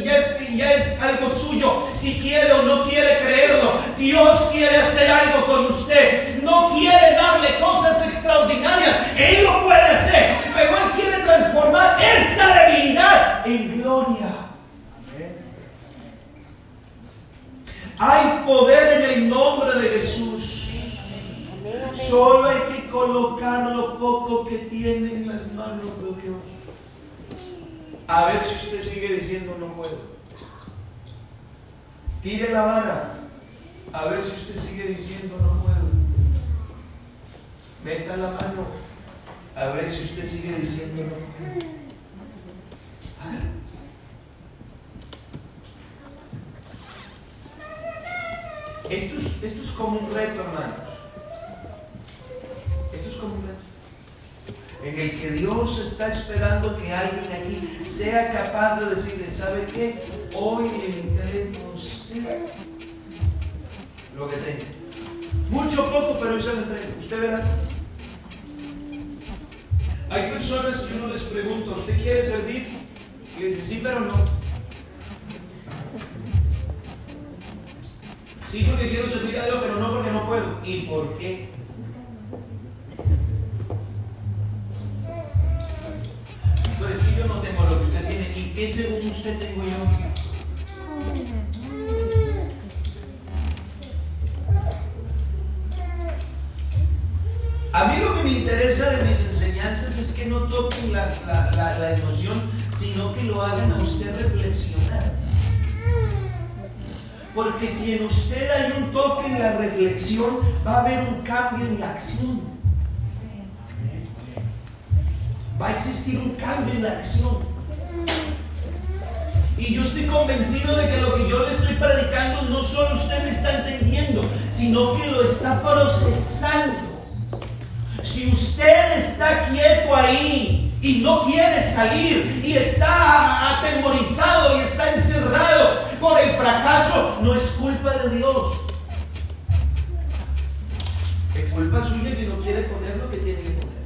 ya es, ya es algo suyo. Si quiere o no quiere creerlo, Dios quiere hacer algo con usted. No quiere darle cosas extraordinarias, Él lo puede hacer, pero Él quiere transformar esa debilidad en gloria. Hay poder en el nombre de Jesús. Solo hay que colocar lo poco que tiene en las manos de Dios. A ver si usted sigue diciendo no puedo. Tire la vara. A ver si usted sigue diciendo no puedo. Meta la mano. A ver si usted sigue diciendo no puedo. Esto es, esto es como un reto, hermanos. Esto es como un reto. En el que Dios está esperando que alguien aquí sea capaz de decirle, ¿sabe qué? Hoy le entrego usted lo que tengo. Mucho poco, pero hoy se lo entrego. ¿Usted verá? Hay personas que uno les pregunta, ¿usted quiere servir? Y dicen, sí, pero no. Sí, porque quiero servir a Dios, pero no porque no puedo. ¿Y por qué? Es que yo no tengo lo que usted tiene. ¿Y qué según usted tengo yo? A mí lo que me interesa de mis enseñanzas es que no toquen la, la, la, la, emoción, sino que lo hagan a usted reflexionar. Porque si en usted hay un toque en la reflexión, va a haber un cambio en la acción. Va a existir un cambio en la acción. Y yo estoy convencido de que lo que yo le estoy predicando no solo usted me está entendiendo, sino que lo está procesando. Si usted está quieto ahí y no quiere salir y está atemorizado y está encerrado por el fracaso, no es culpa de Dios. Es culpa suya que no quiere poner lo que tiene que poner.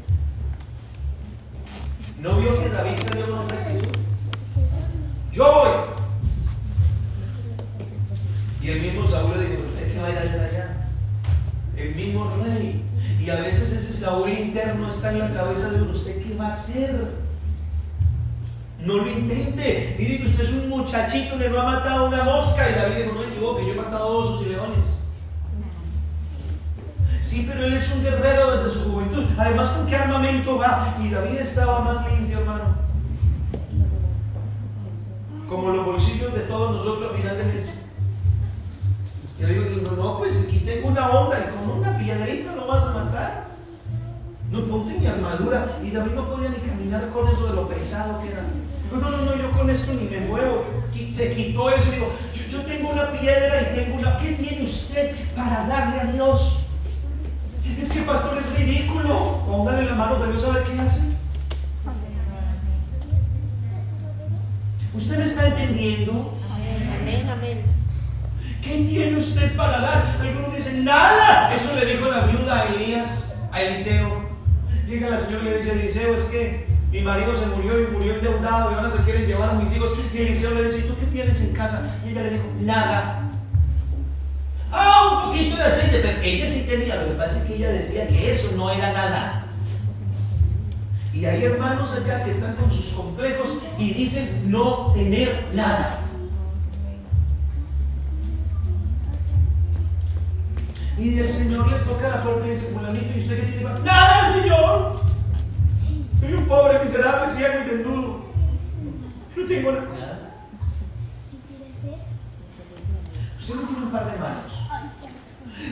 ¿No vio que David salió con un Yo voy. Y el mismo Saúl le dijo, ¿usted qué va a ir a hacer allá? El mismo rey. Y a veces ese Saúl interno está en la cabeza de ¿usted qué va a hacer? No lo intente. Mire que usted es un muchachito que no ha matado una mosca. Y David dijo, no me equivoque, yo he matado osos y leones. Sí, pero él es un guerrero desde su juventud. Además, ¿con qué armamento va? Y David estaba más limpio, hermano. Como los bolsillos de todos nosotros final de mes. Yo digo, no, pues aquí tengo una onda y con una piedrita lo vas a matar. No ponte mi armadura. Y David no podía ni caminar con eso de lo pesado que era. No, no, no, yo con esto ni me muevo. Se quitó eso digo, yo, tengo una piedra y tengo una... ¿Qué tiene usted para darle a Dios? Es que pastor es ridículo. Póngale la mano de Dios a ver qué hace. ¿Usted me está entendiendo? Amén, amén. ¿Qué tiene usted para dar? Algunos dicen, nada. Eso le dijo la viuda a Elías, a Eliseo. Llega la señora y le dice Eliseo, es que mi marido se murió y murió endeudado y ahora se quieren llevar a mis hijos. Y Eliseo le dice, ¿tú qué tienes en casa? Y ella le dijo, nada. Ah, un poquito de aceite, pero ella sí tenía. Lo que pasa es que ella decía que eso no era nada. Y hay hermanos acá que están con sus complejos y dicen no tener nada. Y el Señor les toca la puerta y dice, fulanito, ¿y usted qué tiene? Nada, Señor. Soy un pobre, miserable, ciego y desnudo. No tengo nada. Usted no tiene un par de manos.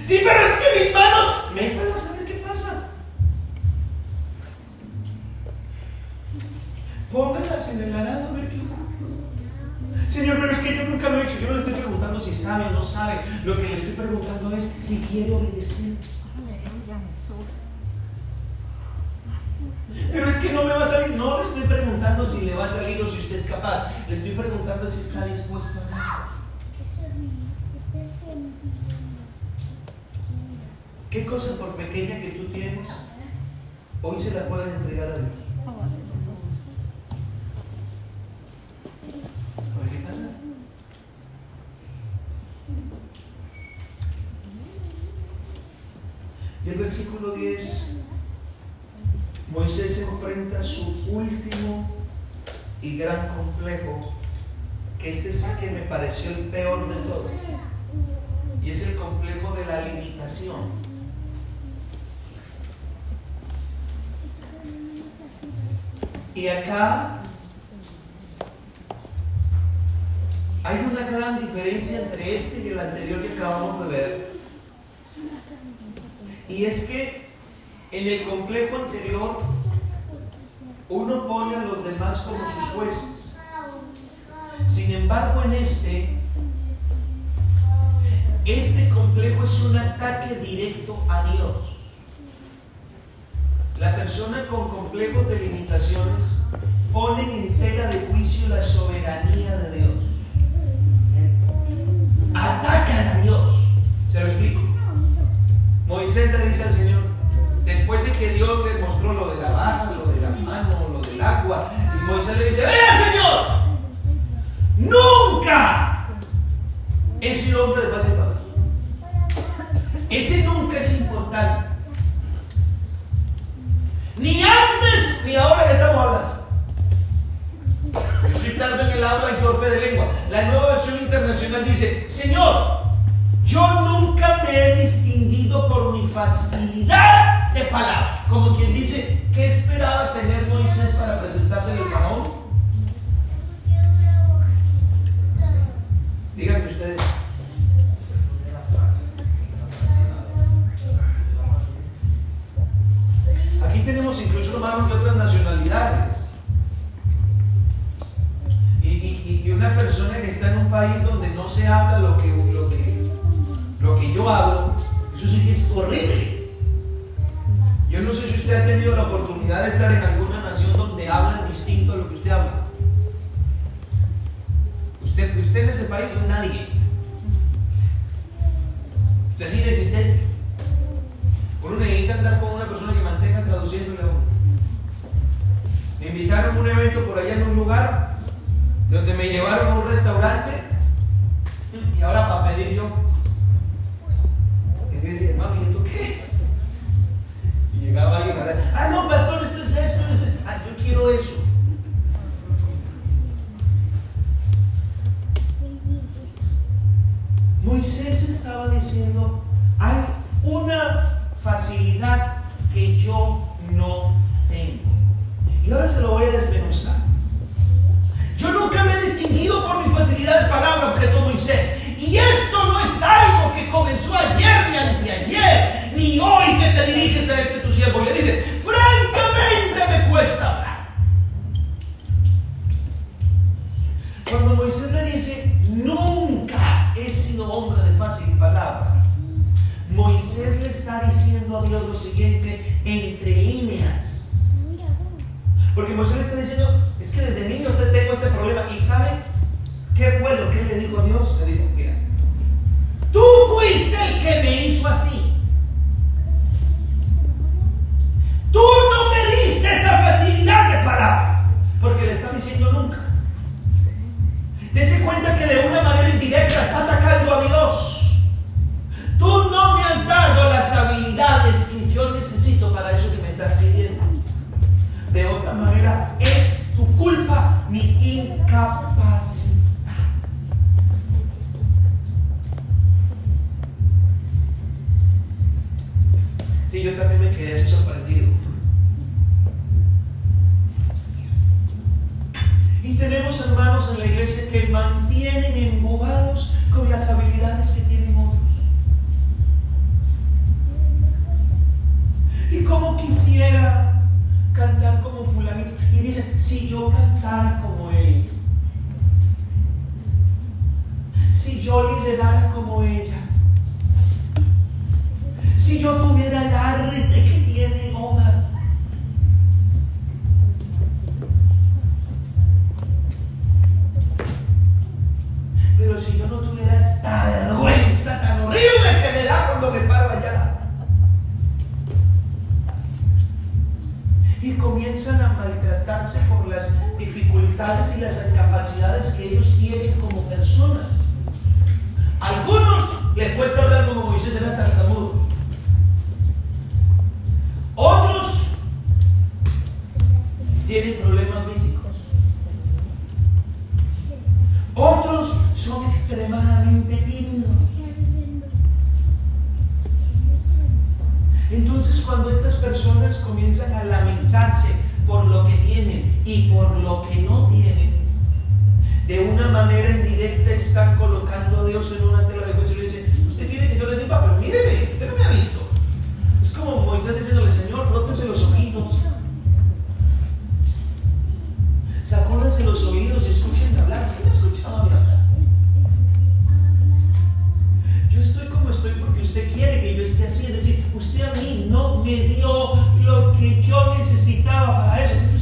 Sí, pero es que mis manos. Métalas a ver qué pasa. Póngalas en el arado a ver qué ocurre. Señor, pero es que yo nunca lo he hecho. Yo no le estoy preguntando si sabe o no sabe. Lo que le estoy preguntando es si quiere obedecer. Pero es que no me va a salir. No le estoy preguntando si le va a salir o si usted es capaz. Le estoy preguntando si está dispuesto a ¿Qué cosa por pequeña que tú tienes, hoy se la puedes entregar a Dios? ¿qué pasa? Y el versículo 10 Moisés enfrenta su último y gran complejo, que este es el que me pareció el peor de todos, y es el complejo de la limitación. Y acá hay una gran diferencia entre este y el anterior que acabamos de ver. Y es que en el complejo anterior, uno pone a los demás como sus jueces. Sin embargo, en este, este complejo es un ataque directo a Dios. La persona con complejos de limitaciones pone en tela de juicio la soberanía de Dios. Atacan a Dios. Se lo explico. Moisés le dice al Señor, Después de que Dios le mostró lo de la baja, lo de la mano, lo del agua, y Moisés le dice, ¡Vea, Señor! ¡Nunca! Sido hombre de paz y Ese nunca es importante. Ni antes ni ahora que estamos hablando. Yo soy tarde en el habla y torpe de lengua. La nueva versión internacional dice, Señor, yo nunca me he distinguido por mi facilidad de palabra. Como quien dice, ¿qué esperaba tener Moisés para presentarse al faraón? Díganme ustedes. País donde no se habla lo que, lo que, lo que yo hablo, eso sí que es horrible. Yo no sé si usted ha tenido la oportunidad de estar en alguna nación donde hablan distinto a lo que usted habla. Usted, usted en ese país es nadie. Usted es inexistente. Uno necesita andar con una persona que mantenga traduciéndole a uno. Me invitaron a un evento por allá en un lugar donde me llevaron a un restaurante y ahora para pedir yo. Y yo decía, hermano, ¿y esto qué es? Y llegaba alguien a ah, no, pastor, esto es esto, esto es... ah, yo quiero eso. Moisés estaba diciendo, hay una facilidad que yo no tengo. Y ahora se lo voy a desmenuzar. Yo nunca me he distinguido por mi facilidad de palabra, objeto Moisés. Y esto no es algo que comenzó ayer ni anteayer, ni hoy que te diriges a este tu siervo le dice, francamente me cuesta hablar. Cuando Moisés le dice, nunca he sido hombre de fácil palabra, Moisés le está diciendo a Dios lo siguiente entre líneas. Porque Moisés le está diciendo, es que desde niño usted tengo este problema. ¿Y sabe qué fue lo que él le dijo a Dios? Le dijo, mira, tú fuiste el que me hizo así. Tú no me diste esa facilidad de palabra. Porque le está diciendo nunca. Dese cuenta que de una manera indirecta está atacando a Dios. Tú no me has dado las habilidades que yo necesito para eso que me estás pidiendo. De otra manera, es tu culpa mi incapacidad. Sí, yo también me quedé así sorprendido. Y tenemos hermanos en la iglesia que mantienen embobados con las habilidades que tienen otros. Y como quisiera cantar como fulanito. Y dice, si yo cantara como él, si yo liderara como ella, si yo tuviera el que tiene Omar, y las incapacidades que ellos tienen como personas. Algunos les cuesta hablar como Moisés era tartamudo. Otros tienen problemas físicos. Otros son extremadamente tímidos. Entonces cuando estas personas comienzan a lamentarse por lo que tienen y por lo que no tienen, de una manera indirecta están colocando a Dios en una tela de juicio y le dicen, usted quiere que yo le sepa, pero míreme, usted no me ha visto. Es como Moisés diciéndole, Señor, rótese los ojitos. Sacúdanse los oídos y escuchen hablar. ¿Quién ha escuchado hablar? Yo estoy usted quiere que yo esté así. Es decir, usted a mí no me dio lo que yo necesitaba para eso.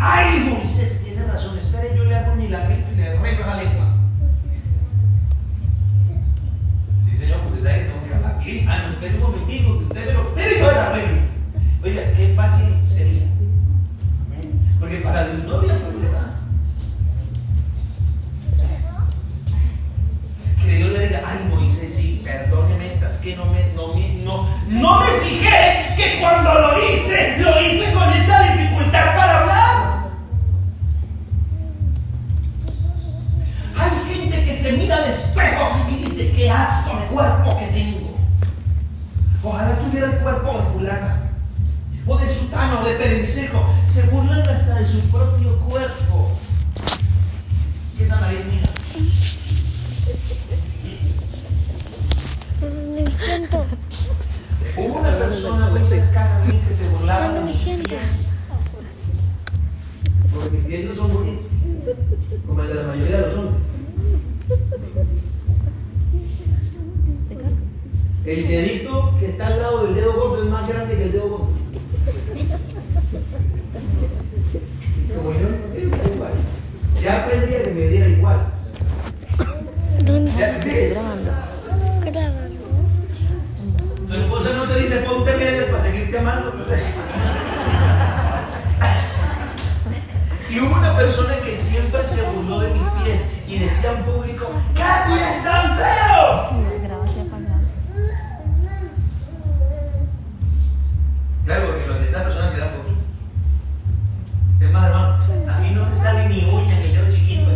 ¡Ay Moisés! Tiene razón, espere, yo le hago un milagrito y le arreglo la lengua. Sí, señor, sabe que tengo que hablar bien. Ah, no, espere un momentico, que usted me lo espere y yo arreglo. Oiga, qué fácil sería. Porque para Dios no había problema. Que Dios le diga, ay Moisés, sí, perdóneme estas que no me, no no, no me fijé que cuando lo hice, lo hice con esa espejo y dice, qué asco de cuerpo que tengo. Ojalá tuviera el cuerpo de fulana o de sutano o de perencejo. Se burlan hasta de su propio cuerpo. Es que esa nariz mía. Me siento. Hubo una persona muy cercana a mí que se burlaba ¿Dónde de mis pies. Porque mis pies no son bonitos, como el de la mayoría de los hombres. El dedito que está al lado del dedo gordo es más grande que el dedo gordo. Como yo no quiero igual, ya aprendí a que me diera igual. ¿Dónde Ya sí. grabando? Grabando. Tu esposa no te dice ponte medias para seguirte amando. Y hubo una persona que siempre se burló de mis pies y decía en público, ¡qué pies tan feos! Claro, porque los de esa persona se dan poquito. Es más, hermano, a mí no me sale ni uña en el dedo chiquito.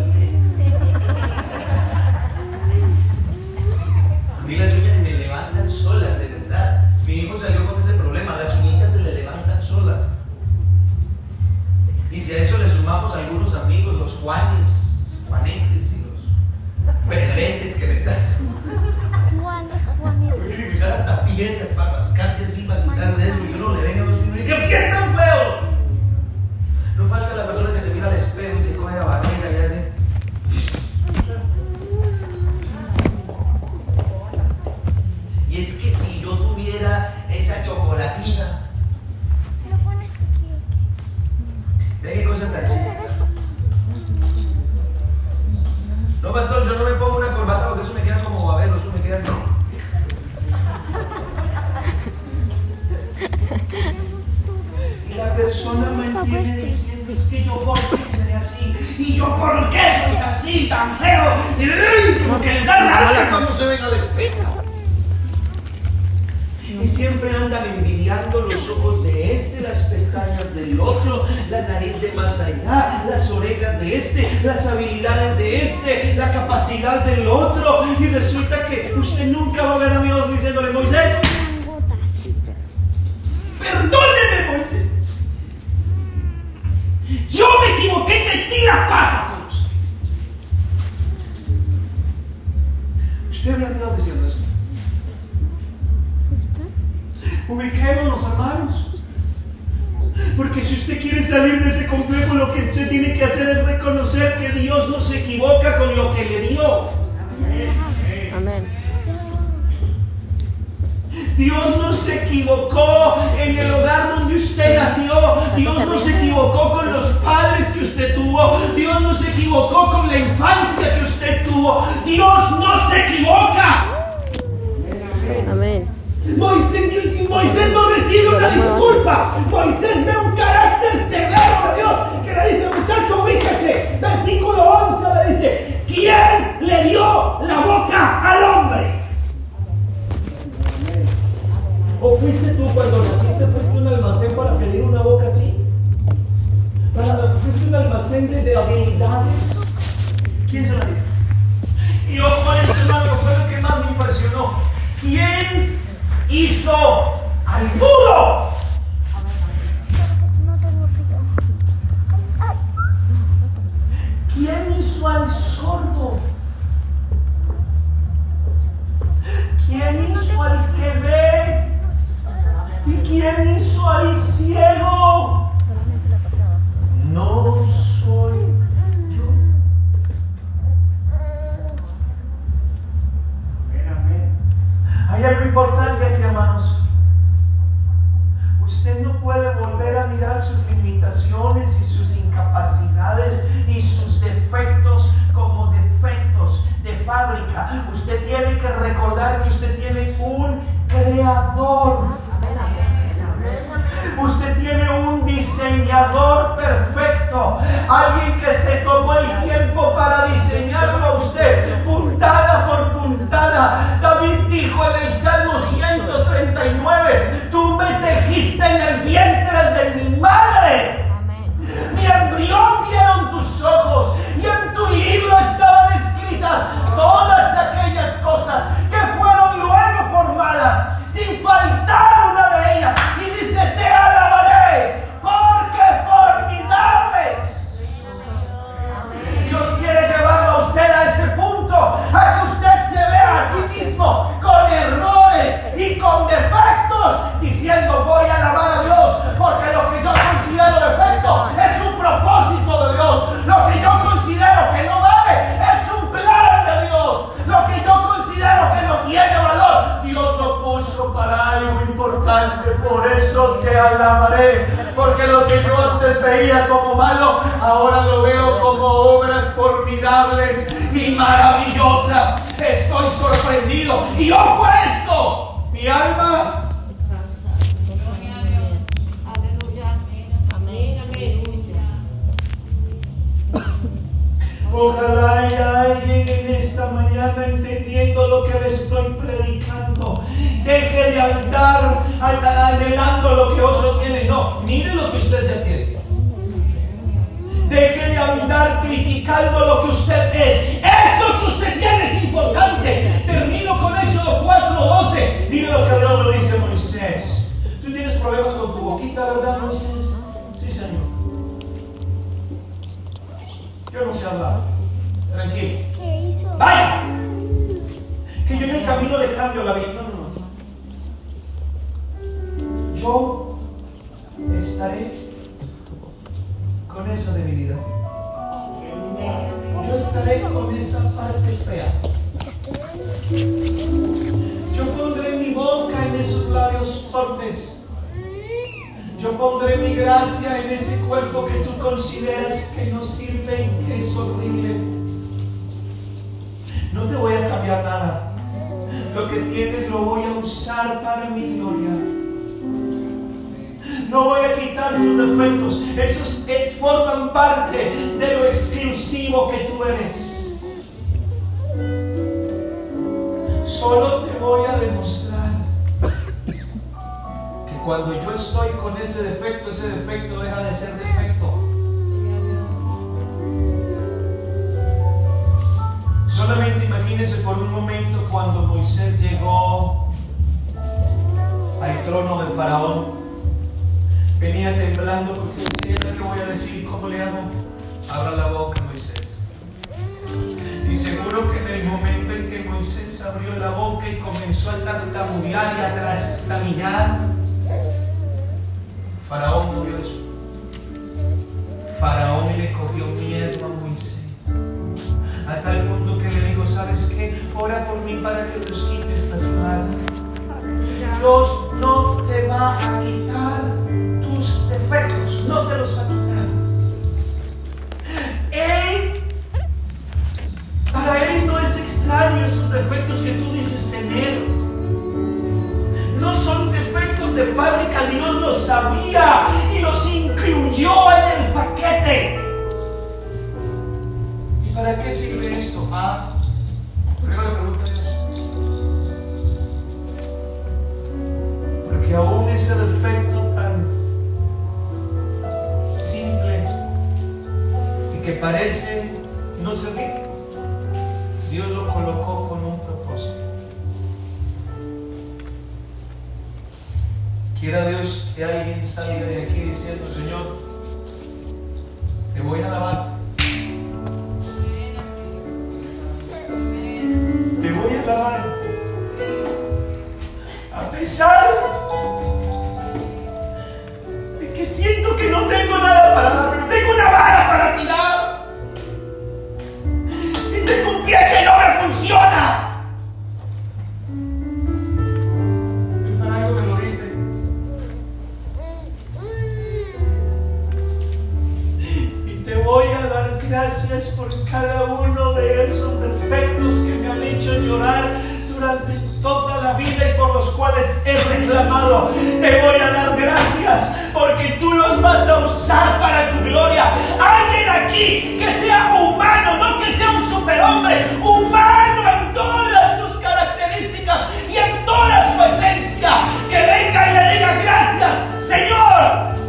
A mí las uñas me levantan solas, de verdad. Mi hijo salió con ese problema, las uñitas se le levantan solas. solas. Y si a eso le sumamos algunos amigos, los Juanes, Y los Pedretes que les salen. Juan, Juanito. Tienen que usar hasta piedras para rascarse así, para quitarse eso. Y uno le venga a los niños y diga, ¿por qué están feos? No falta la persona que se mira al espejo y se coge la barriga y hace. Y es que si yo tuviera esa chocolatina, Lo pones aquí, ve qué cosa tan No, pastor, yo no me pongo una corbata porque eso me queda como babero, eso me queda así. Y la persona mantiene diciendo, es que yo por qué seré así, y yo por qué soy así, tan feo, y como que les da rabia cuando se ven al espejo. Y siempre andan envidiando los ojos de este, las pestañas del otro, la nariz de más allá, las orejas de este, las habilidades de este, la capacidad del otro. Y resulta que usted nunca va a ver a Dios diciéndole, Moisés, perdóneme, Moisés. Yo me equivoqué y metí la pata salir de ese complejo, lo que usted tiene que hacer es reconocer que Dios no se equivoca con lo que le dio. Amén. Dios no se equivocó en el hogar donde usted nació. Dios no se equivocó con los padres que usted tuvo. Dios no se equivocó con la infancia que usted tuvo. Dios no se equivoca. Amén. Moisés, Moisés no recibe una disculpa. Moisés ve un carácter severo de Dios que le dice, muchacho, ubíquese. Versículo 11 le dice, ¿quién le dio la boca al hombre? ¿O fuiste tú cuando naciste, fuiste un almacén para pedir una boca así? ¿Para, ¿Fuiste un almacén de, de habilidades? ¿Quién se la dio? Y ojo a esto, hermano, fue lo que más me impresionó. ¿Quién hizo al mudo? ¿Quién hizo al sordo? ¿Quién hizo al que ve? ¿Y quién hizo al ciego? No soy Hay algo importante aquí, hermanos. Usted no puede volver a mirar sus limitaciones y sus incapacidades y sus defectos como defectos de fábrica. Usted tiene que recordar que usted tiene un creador. Usted tiene un diseñador perfecto, alguien que se tomó el tiempo para diseñarlo a usted, puntada por puntada. David dijo en el Salmo 139, tú me tejiste en el vientre de mi madre. Mi embrión vieron tus ojos y en tu libro estaban escritas todas aquellas cosas que fueron luego formadas, sin faltar Lo que yo considero que no vale es un plan de Dios, lo que yo considero que no tiene valor, Dios lo puso para algo importante, por eso te alabaré, porque lo que yo antes veía como malo, ahora lo veo como obras formidables y maravillosas. Estoy sorprendido y ojo a esto, mi alma Ojalá haya alguien en esta mañana entendiendo lo que le estoy predicando. Deje de andar anhelando lo que otro tiene. No, mire lo que usted tiene. Deje de andar criticando lo que usted es. Eso que usted tiene es importante. Termino con Éxodo 4:12. Mire lo que Dios le dice Moisés. Tú tienes problemas con tu boquita, ¿verdad, Moisés? Sí, Señor. Yo no sé hablar. Tranquilo. ¿Qué hizo? ¡Vaya! Que yo en el camino le cambio la vida. No, no, no. Yo estaré con esa debilidad. Yo estaré con esa parte fea. Yo pondré mi boca en esos labios torpes. Yo pondré mi gracia en ese cuerpo que tú consideras que no sirve y que es horrible. No te voy a cambiar nada. Lo que tienes lo voy a usar para mi gloria. No voy a quitar tus defectos. Esos eh, forman parte de lo exclusivo que tú eres. Solo te voy a demostrar cuando yo estoy con ese defecto, ese defecto deja de ser defecto. Solamente imagínense por un momento cuando Moisés llegó al trono de Faraón. Venía temblando porque decía, ¿qué voy a decir? ¿Cómo le hago? Abra la boca, Moisés. Y seguro que en el momento en que Moisés abrió la boca y comenzó a tartamudear y a trastabillar, Faraón no. Faraón le cogió miedo a Moisés. A tal punto que le digo, ¿sabes qué? Ora por mí para que los quites las plagas. Dios no te va a quitar tus defectos, no te los va a quitar. Él, para Él no es extraño esos defectos que tú dices tener. No son de fábrica, Dios los sabía y los incluyó en el paquete. ¿Y para qué sirve esto? Ah, luego le pregunta. Porque aún ese defecto tan simple y que parece no servir, Dios lo colocó con un propósito. Quiera Dios que alguien salga de aquí diciendo, Señor, te voy a alabar. Te voy a alabar. A pesar de que siento que no tengo nada para dar, pero tengo una vara para tirar. Gracias por cada uno de esos defectos que me han hecho llorar durante toda la vida y por los cuales he reclamado. Te voy a dar gracias porque tú los vas a usar para tu gloria. Alguien aquí que sea humano, no que sea un superhombre, humano en todas sus características y en toda su esencia, que venga y le diga gracias, Señor,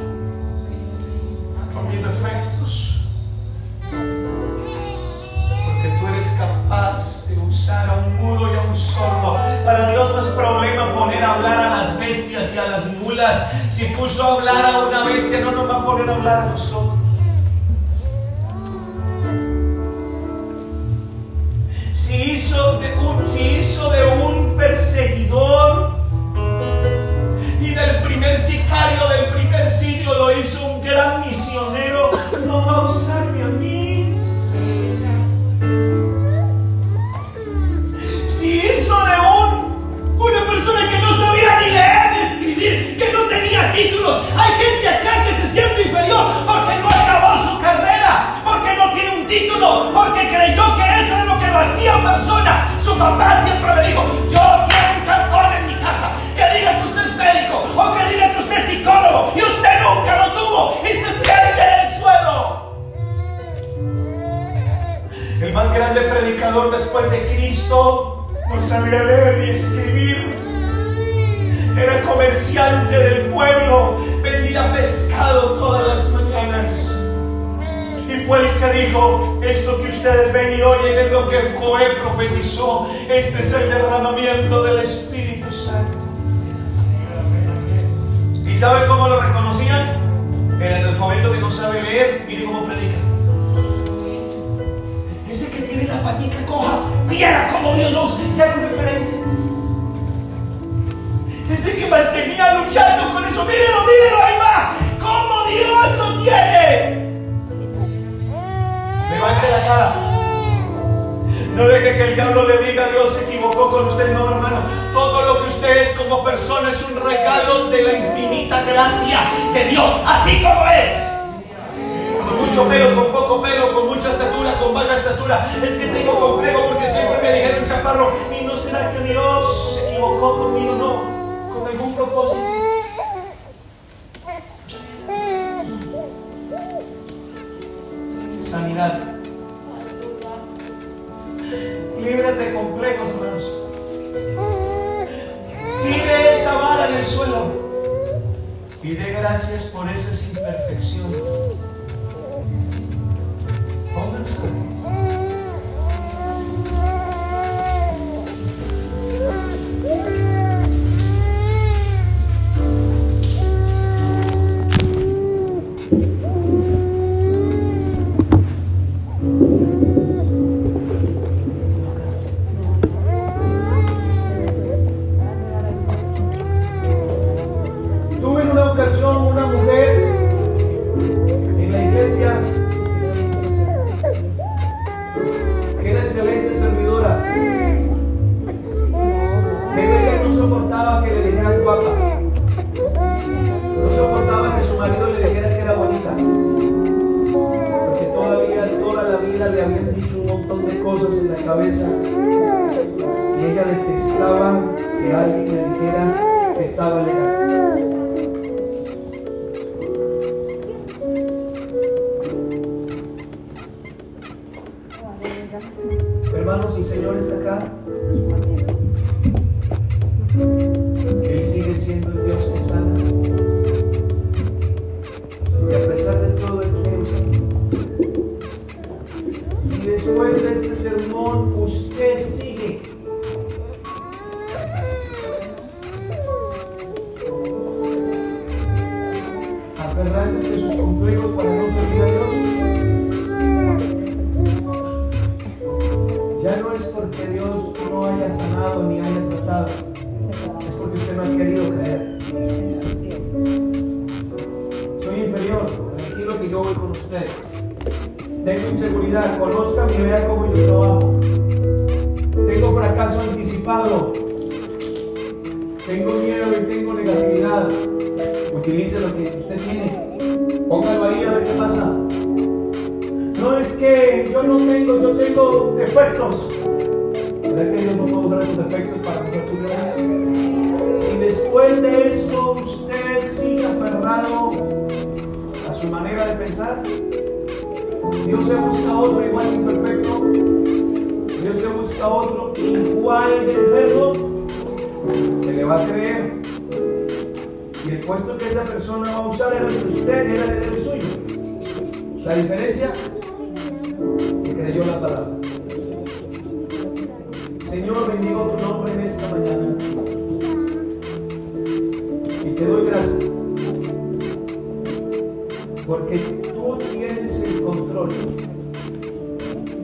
a un mudo y a un sordo. Para Dios no es problema poner a hablar a las bestias y a las mulas. Si puso a hablar a una bestia, no nos va a poner a hablar a nosotros. Si hizo de un, si hizo de un perseguidor y del primer sicario del primer sitio lo hizo un gran misionero, no va a usarme a mí. Títulos, hay gente acá que se siente inferior porque no acabó su carrera, porque no tiene un título, porque creyó que eso es lo que lo hacía persona. Su papá siempre me dijo, yo quiero un cartón en mi casa que diga que usted es médico o que diga que usted es psicólogo y usted nunca lo tuvo y se siente en el suelo. El más grande predicador después de Cristo no sabía leer ni escribir era comerciante del pueblo, vendía pescado todas las mañanas. Y fue el que dijo, esto que ustedes ven y oyen es lo que Coé profetizó, este es el derramamiento del Espíritu Santo. ¿Y sabe cómo lo reconocían? El analfabeto que no sabe leer, mire cómo predica. Ese que tiene la patica coja, viera cómo Dios nos ya un referente. Ese que mantenía luchando con eso. Mírenlo, mírenlo, ahí va. ¿Cómo Dios lo tiene? Levante la cara. No deje que el diablo le diga, Dios se equivocó con usted. No, hermano. Todo lo que usted es como persona es un regalo de la infinita gracia de Dios, así como es con mucho pelo, con poco pelo, con mucha estatura, con baja estatura. Es que tengo complejo porque siempre me dijeron chaparro. Y no será que Dios se equivocó conmigo, no propósito. Sanidad. Libres de complejos, hermanos. Tire esa vara en el suelo y dé gracias por esas imperfecciones. Pónganse.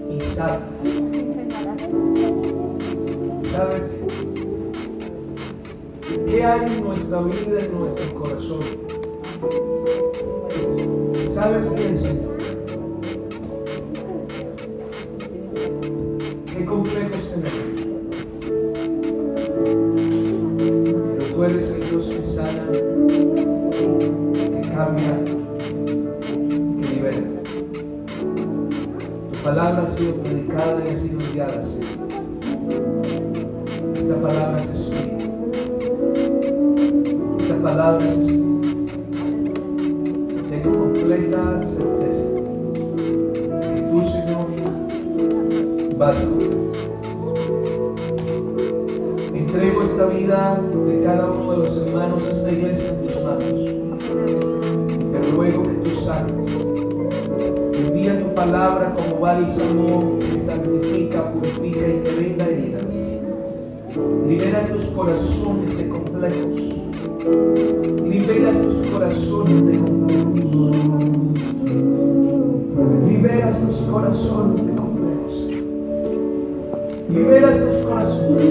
y sabes. ¿Sabes qué? Hay en nuestra vida, en nuestro corazón? ¿Sabes qué, Señor? Jehová diseñó, que santifica, purifica y que venda heridas. Liberas tus corazones de complejos. Liberas tus corazones de complejos. Liberas tus corazones de complejos. Liberas tus corazones.